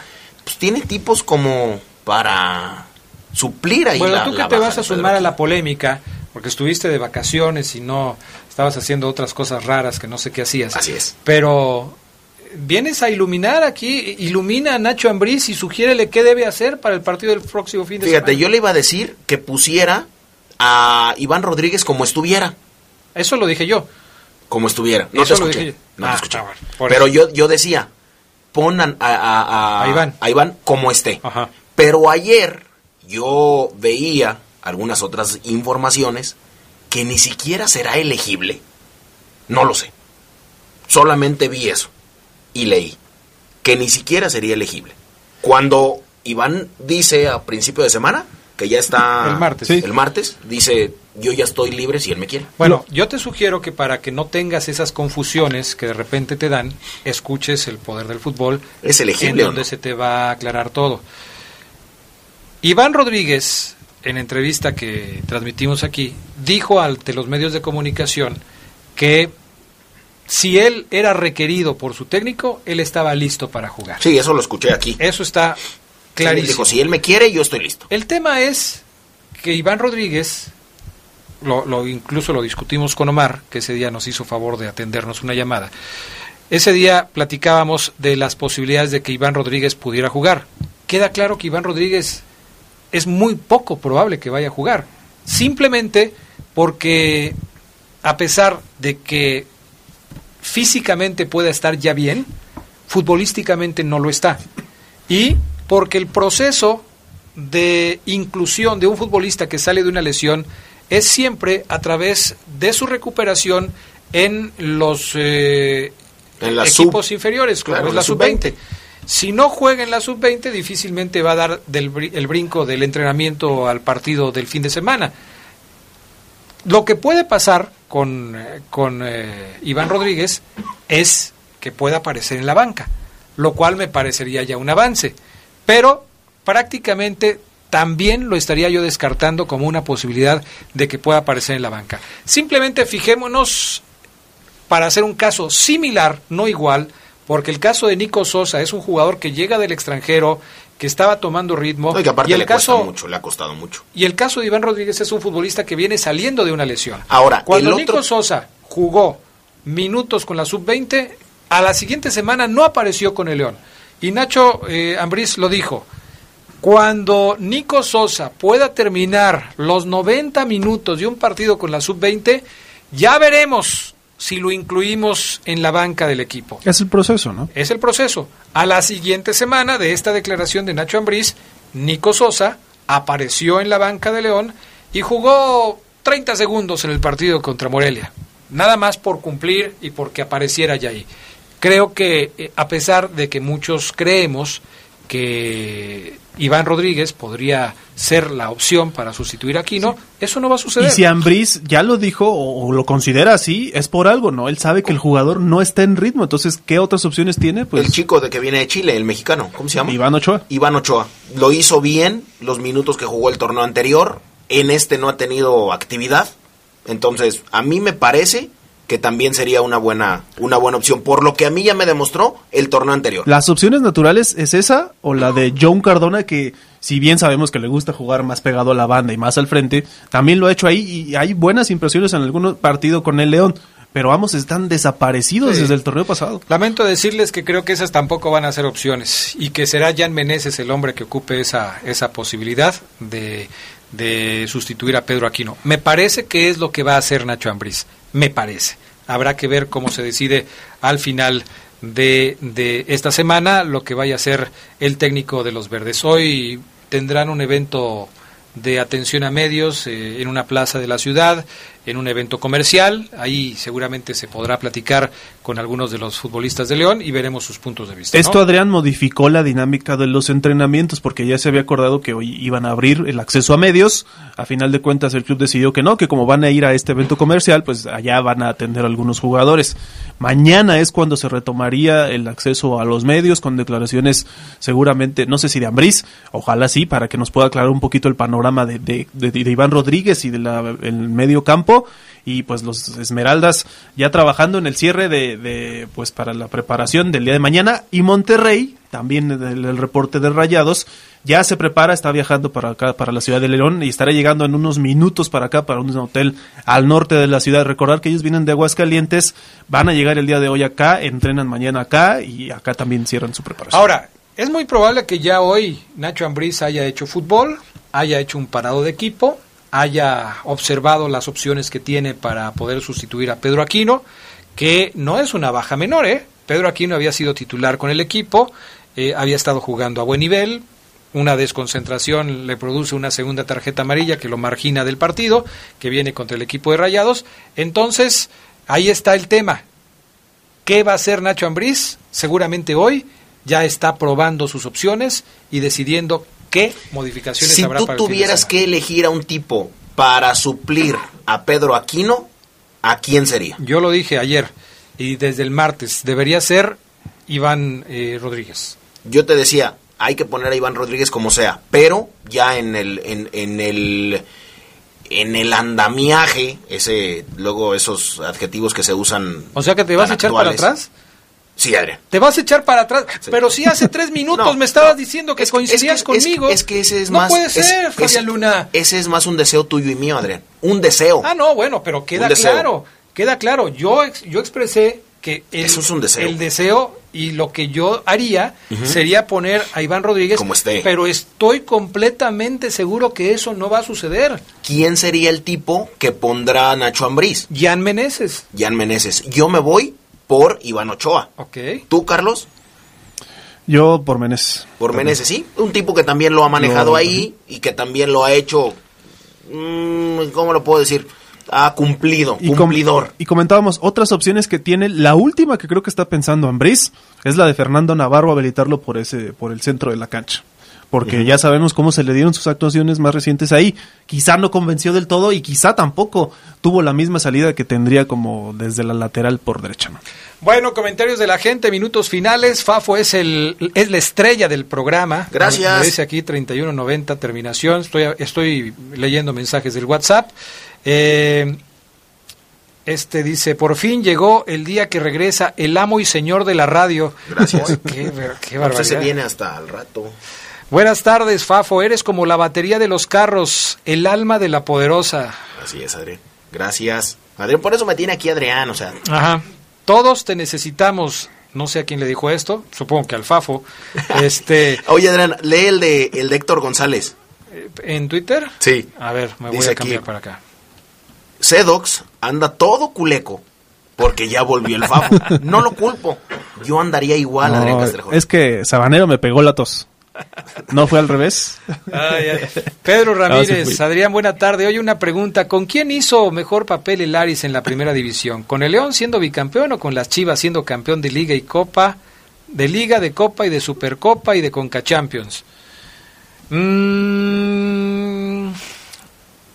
[SPEAKER 3] pues tiene tipos como para suplir ahí
[SPEAKER 1] Bueno,
[SPEAKER 3] la
[SPEAKER 1] tú que te vas a sumar a la polémica, porque estuviste de vacaciones y no estabas haciendo otras cosas raras que no sé qué hacías.
[SPEAKER 3] Así es.
[SPEAKER 1] Pero vienes a iluminar aquí, ilumina a Nacho Ambriz y sugiérele qué debe hacer para el partido del próximo fin de
[SPEAKER 3] Fíjate,
[SPEAKER 1] semana.
[SPEAKER 3] yo le iba a decir que pusiera a Iván Rodríguez como estuviera.
[SPEAKER 1] Eso lo dije yo.
[SPEAKER 3] Como estuviera. No
[SPEAKER 1] Eso
[SPEAKER 3] te escuché. No
[SPEAKER 1] Ah,
[SPEAKER 3] te escuché.
[SPEAKER 1] ah, bueno, por
[SPEAKER 3] Pero
[SPEAKER 1] eso.
[SPEAKER 3] yo, yo decía, pon a, a- a-
[SPEAKER 1] A Iván.
[SPEAKER 3] a Iván como esté.
[SPEAKER 1] Ajá.
[SPEAKER 3] Pero ayer yo veía algunas otras informaciones que ni siquiera será elegible. No lo sé. Solamente vi eso y leí que ni siquiera sería elegible. Cuando Iván dice a principio de semana que ya está
[SPEAKER 1] El martes.
[SPEAKER 2] Sí.
[SPEAKER 3] el martes dice yo ya estoy libre si él me quiere.
[SPEAKER 1] Bueno, yo te sugiero que para que no tengas esas confusiones que de repente te dan, escuches el poder del fútbol.
[SPEAKER 3] ¿Es
[SPEAKER 1] en
[SPEAKER 3] elegible o
[SPEAKER 1] donde
[SPEAKER 3] no?
[SPEAKER 1] se te va a aclarar todo. Iván Rodríguez, en entrevista que transmitimos aquí, dijo ante los medios de comunicación que si él era requerido por su técnico, él estaba listo para jugar.
[SPEAKER 3] Sí, eso lo escuché aquí.
[SPEAKER 1] Eso está
[SPEAKER 3] Sí,
[SPEAKER 1] clarísimo.
[SPEAKER 3] dijo, si él me quiere, yo estoy listo.
[SPEAKER 1] El tema es que Iván Rodríguez, lo, lo- incluso lo discutimos con Omar, que ese día nos hizo favor de atendernos una llamada. Ese día platicábamos de las posibilidades de que Iván Rodríguez pudiera jugar. Queda claro que Iván Rodríguez es muy poco probable que vaya a jugar. Simplemente porque a pesar de que físicamente pueda estar ya bien, futbolísticamente no lo está. Y porque el proceso de inclusión de un futbolista que sale de una lesión es siempre a través de su recuperación en los eh,
[SPEAKER 3] En
[SPEAKER 1] equipos
[SPEAKER 3] sub-
[SPEAKER 1] inferiores, como
[SPEAKER 3] claro,
[SPEAKER 1] es
[SPEAKER 3] la
[SPEAKER 1] la sub-20.
[SPEAKER 3] sub-20.
[SPEAKER 1] Si no juega en la sub-20, difícilmente va a dar del, el brinco del entrenamiento al partido del fin de semana. Lo que puede pasar con, con eh, Iván Rodríguez es que pueda aparecer en la banca, lo cual me parecería ya un avance. Pero prácticamente también lo estaría yo descartando como una posibilidad de que pueda aparecer en la banca. Simplemente fijémonos para hacer un caso similar, no igual, porque el caso de Nico Sosa es un jugador que llega del extranjero, que estaba tomando ritmo,
[SPEAKER 3] No, y que aparte
[SPEAKER 1] y el
[SPEAKER 3] le
[SPEAKER 1] caso
[SPEAKER 3] mucho, le ha costado mucho.
[SPEAKER 1] y el caso de Iván Rodríguez es un futbolista que viene saliendo de una lesión.
[SPEAKER 3] Ahora,
[SPEAKER 1] cuando
[SPEAKER 3] el otro-
[SPEAKER 1] Nico Sosa jugó minutos con la sub-20, a la siguiente semana no apareció con el León. Y Nacho eh, Ambriz lo dijo. Cuando Nico Sosa pueda terminar los 90 minutos de un partido con la sub-20, ya veremos si lo incluimos en la banca del equipo.
[SPEAKER 2] Es el proceso, ¿no?
[SPEAKER 1] Es el proceso. A la siguiente semana de esta declaración de Nacho Ambriz, Nico Sosa apareció en la banca de León y jugó 30 segundos en el partido contra Morelia. Nada más por cumplir y porque apareciera ya ahí. Creo que eh, a pesar de que muchos creemos que Iván Rodríguez podría ser la opción para sustituir a Aquino, eso no va a suceder.
[SPEAKER 2] Y si Ambriz ya lo dijo o, o lo considera así, es por algo, ¿no? Él sabe que el jugador no está en ritmo, entonces, ¿qué otras opciones tiene? Pues
[SPEAKER 3] el chico de que viene de Chile, el mexicano, ¿cómo se llama?
[SPEAKER 2] Iván Ochoa.
[SPEAKER 3] Iván Ochoa. Lo hizo bien los minutos que jugó el torneo anterior. En este no ha tenido actividad. Entonces, a mí me parece que también sería una buena, una buena opción. Por lo que a mí ya me demostró el torneo anterior.
[SPEAKER 2] Las opciones naturales es esa o la de John Cardona que si bien sabemos que le gusta jugar más pegado a la banda y más al frente, también lo ha hecho ahí y hay buenas impresiones en algún partido con el León, pero vamos, están desaparecidos
[SPEAKER 1] Sí.
[SPEAKER 2] desde el torneo pasado.
[SPEAKER 1] Lamento decirles que creo que esas tampoco van a ser opciones y que será Jan Meneses el hombre que ocupe esa, esa posibilidad de, de sustituir a Pedro Aquino. Me parece que es lo que va a hacer Nacho Ambriz. Me parece. Habrá que ver cómo se decide al final de, de esta semana lo que vaya a ser el técnico de los verdes. Hoy tendrán un evento de atención a medios eh, en una plaza de la ciudad. En un evento comercial. Ahí seguramente se podrá platicar con algunos de los futbolistas de León y veremos sus puntos de vista.
[SPEAKER 2] Esto, Adrián, modificó la dinámica de los entrenamientos porque ya se había acordado que hoy iban a abrir el acceso a medios. A final de cuentas, el club decidió que no, que como van a ir a este evento comercial, pues allá van a atender algunos jugadores. Mañana es cuando se retomaría el acceso a los medios con declaraciones seguramente, no sé si de Ambriz, ojalá sí, para que nos pueda aclarar un poquito el panorama de, de, de, Iván Rodríguez y del medio campo y pues los Esmeraldas ya trabajando en el cierre de, pues para la preparación del día de mañana. Y Monterrey también el, el, reporte de Rayados ya se prepara está viajando para acá para la ciudad de León y estará llegando en unos minutos para acá para un hotel al norte de la ciudad. Recordar que ellos vienen de Aguascalientes van a llegar el día de hoy acá entrenan mañana acá y acá también cierran su preparación.
[SPEAKER 1] Ahora es muy probable que ya hoy Nacho Ambriz haya hecho fútbol haya hecho un parado de equipo haya observado las opciones que tiene para poder sustituir a Pedro Aquino, que no es una baja menor, ¿eh? Pedro Aquino había sido titular con el equipo, eh, había estado jugando a buen nivel, una desconcentración le produce una segunda tarjeta amarilla que lo margina del partido, que viene contra el equipo de Rayados. Entonces, ahí está el tema. ¿Qué va a hacer Nacho Ambriz? Seguramente hoy ya está probando sus opciones y decidiendo ¿Qué modificaciones
[SPEAKER 3] si
[SPEAKER 1] habrá
[SPEAKER 3] tú tuvieras que elegir a un tipo para suplir a Pedro Aquino, ¿a quién sería?
[SPEAKER 1] Yo lo dije ayer y desde el martes. Debería ser Iván eh, Rodríguez.
[SPEAKER 3] Yo te decía, hay que poner a Iván Rodríguez como sea, pero ya en el en, en el en el andamiaje, ese luego esos adjetivos que se usan.
[SPEAKER 1] O sea que te vas a echar para atrás.
[SPEAKER 3] Sí, Adrián.
[SPEAKER 1] Te vas a echar para atrás. Pero si hace tres minutos me estabas diciendo que coincidías conmigo.
[SPEAKER 3] Es, que ese es
[SPEAKER 1] no
[SPEAKER 3] más.
[SPEAKER 1] puede ser, Fabián Luna.
[SPEAKER 3] Ese es más un deseo tuyo y mío, Adrián. Un deseo.
[SPEAKER 1] Ah, no, bueno, pero queda claro. Queda claro. Yo, yo expresé que el,
[SPEAKER 3] Eso es un deseo.
[SPEAKER 1] el deseo y lo que yo haría sería poner a Iván Rodríguez.
[SPEAKER 3] Como esté.
[SPEAKER 1] Pero estoy completamente seguro que eso no va a suceder.
[SPEAKER 3] ¿Quién sería el tipo que pondrá Nacho Ambriz?
[SPEAKER 1] Jan Meneses.
[SPEAKER 3] Jan Meneses. Yo me voy por Iván Ochoa.
[SPEAKER 1] Ok.
[SPEAKER 3] ¿Tú, Carlos?
[SPEAKER 2] Yo por Meneses.
[SPEAKER 3] Por Meneses, sí. Un tipo que también lo ha manejado ahí y que también lo ha hecho, mmm, ¿cómo lo puedo decir? Ha cumplido,
[SPEAKER 2] y
[SPEAKER 3] cumplidor.
[SPEAKER 2] y comentábamos otras opciones que tiene. La última que creo que está pensando Ambriz es la de Fernando Navarro habilitarlo por ese por el centro de la cancha porque ya sabemos cómo se le dieron sus actuaciones más recientes ahí. Quizá no convenció del todo y quizá tampoco tuvo la misma salida que tendría como desde la lateral por derecha.
[SPEAKER 1] Bueno, comentarios de la gente, minutos finales. Fafo es el es la estrella del programa.
[SPEAKER 3] Gracias.
[SPEAKER 1] Dice aquí 3190 terminación. Estoy estoy leyendo mensajes del WhatsApp. Eh, este dice, por fin llegó el día que regresa el amo y señor de la radio.
[SPEAKER 3] Gracias.
[SPEAKER 1] qué, qué
[SPEAKER 3] barbaridad. se viene hasta el rato.
[SPEAKER 1] Buenas tardes, Fafo. Eres como la batería de los carros, el alma de la poderosa.
[SPEAKER 3] Así es, Adrián. Gracias. Adrián, por eso me tiene aquí Adrián, o sea.
[SPEAKER 1] Ajá. Todos te necesitamos. No sé a quién le dijo esto, supongo que al Fafo. este.
[SPEAKER 3] Oye, Adrián, lee el de, el de Héctor González.
[SPEAKER 1] ¿En Twitter?
[SPEAKER 3] Sí.
[SPEAKER 1] A ver, me voy a cambiar para acá.
[SPEAKER 3] Sedox anda todo culeco porque ya volvió el Fafo. no lo culpo. Yo andaría igual, Adrián Castrejón.
[SPEAKER 2] Es que Sabanero me pegó la tos. ¿No fue al revés?
[SPEAKER 1] Pedro Ramírez, Adrián, buena tarde. Hoy una pregunta. ¿Con quién hizo mejor papel el Aris en la primera división? ¿Con el León siendo bicampeón o con las Chivas siendo campeón de Liga y Copa? De Liga, de Copa y de Supercopa y de Conca Champions.
[SPEAKER 2] Mm,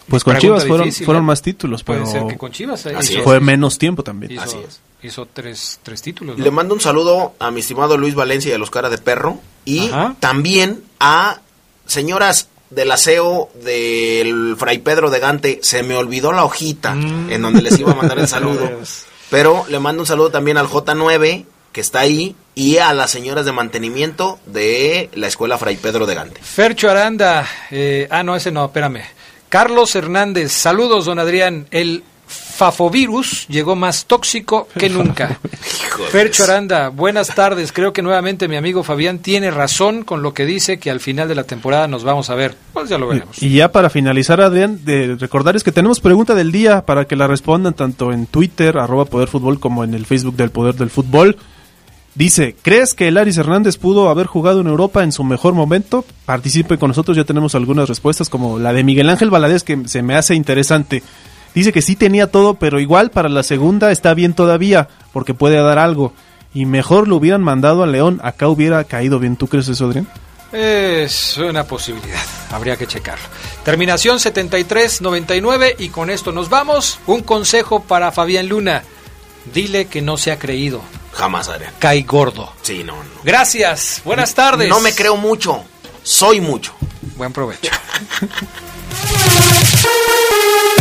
[SPEAKER 2] pues con Chivas fueron, fueron ¿eh? más títulos,
[SPEAKER 1] Puede
[SPEAKER 2] pero
[SPEAKER 1] ser que con Chivas
[SPEAKER 2] fue menos tiempo también.
[SPEAKER 1] Así es hizo tres, tres títulos.
[SPEAKER 3] Le mando un saludo a mi estimado Luis Valencia de los Cara de Perro y también a señoras del aseo del Fray Pedro de Gante. Se me olvidó la hojita mm. en donde les iba a mandar el saludo. pero le mando un saludo también al J9 que está ahí y a las señoras de mantenimiento de la escuela Fray Pedro de Gante.
[SPEAKER 1] Fercho Aranda, eh, ah no, ese no, espérame. Carlos Hernández, saludos don Adrián. El Fafovirus llegó más tóxico que nunca. Percho Aranda, buenas tardes. Creo que nuevamente mi amigo Fabián tiene razón con lo que dice que al final de la temporada nos vamos a ver. Pues ya lo veremos.
[SPEAKER 2] Y ya para finalizar, Adrián, de recordarles que tenemos pregunta del día para que la respondan tanto en Twitter, arroba Poder Fútbol, como en el Facebook del Poder del Fútbol. Dice, ¿crees que el Aris Hernández pudo haber jugado en Europa en su mejor momento? Participe con nosotros, ya tenemos algunas respuestas, como la de Miguel Ángel Valadez, que se me hace interesante. Dice que sí tenía todo, pero igual para la segunda está bien todavía, porque puede dar algo. Y mejor lo hubieran mandado a León, acá hubiera caído bien. ¿Tú crees eso, Adrián?
[SPEAKER 1] Es una posibilidad, habría que checarlo. Terminación 73-99 y con esto nos vamos. Un consejo para Fabián Luna. Dile que no se ha creído.
[SPEAKER 3] Jamás, Adrián.
[SPEAKER 1] Cae gordo.
[SPEAKER 3] Sí, no, no.
[SPEAKER 1] Gracias, buenas tardes.
[SPEAKER 3] No me creo mucho, soy mucho.
[SPEAKER 1] Buen provecho.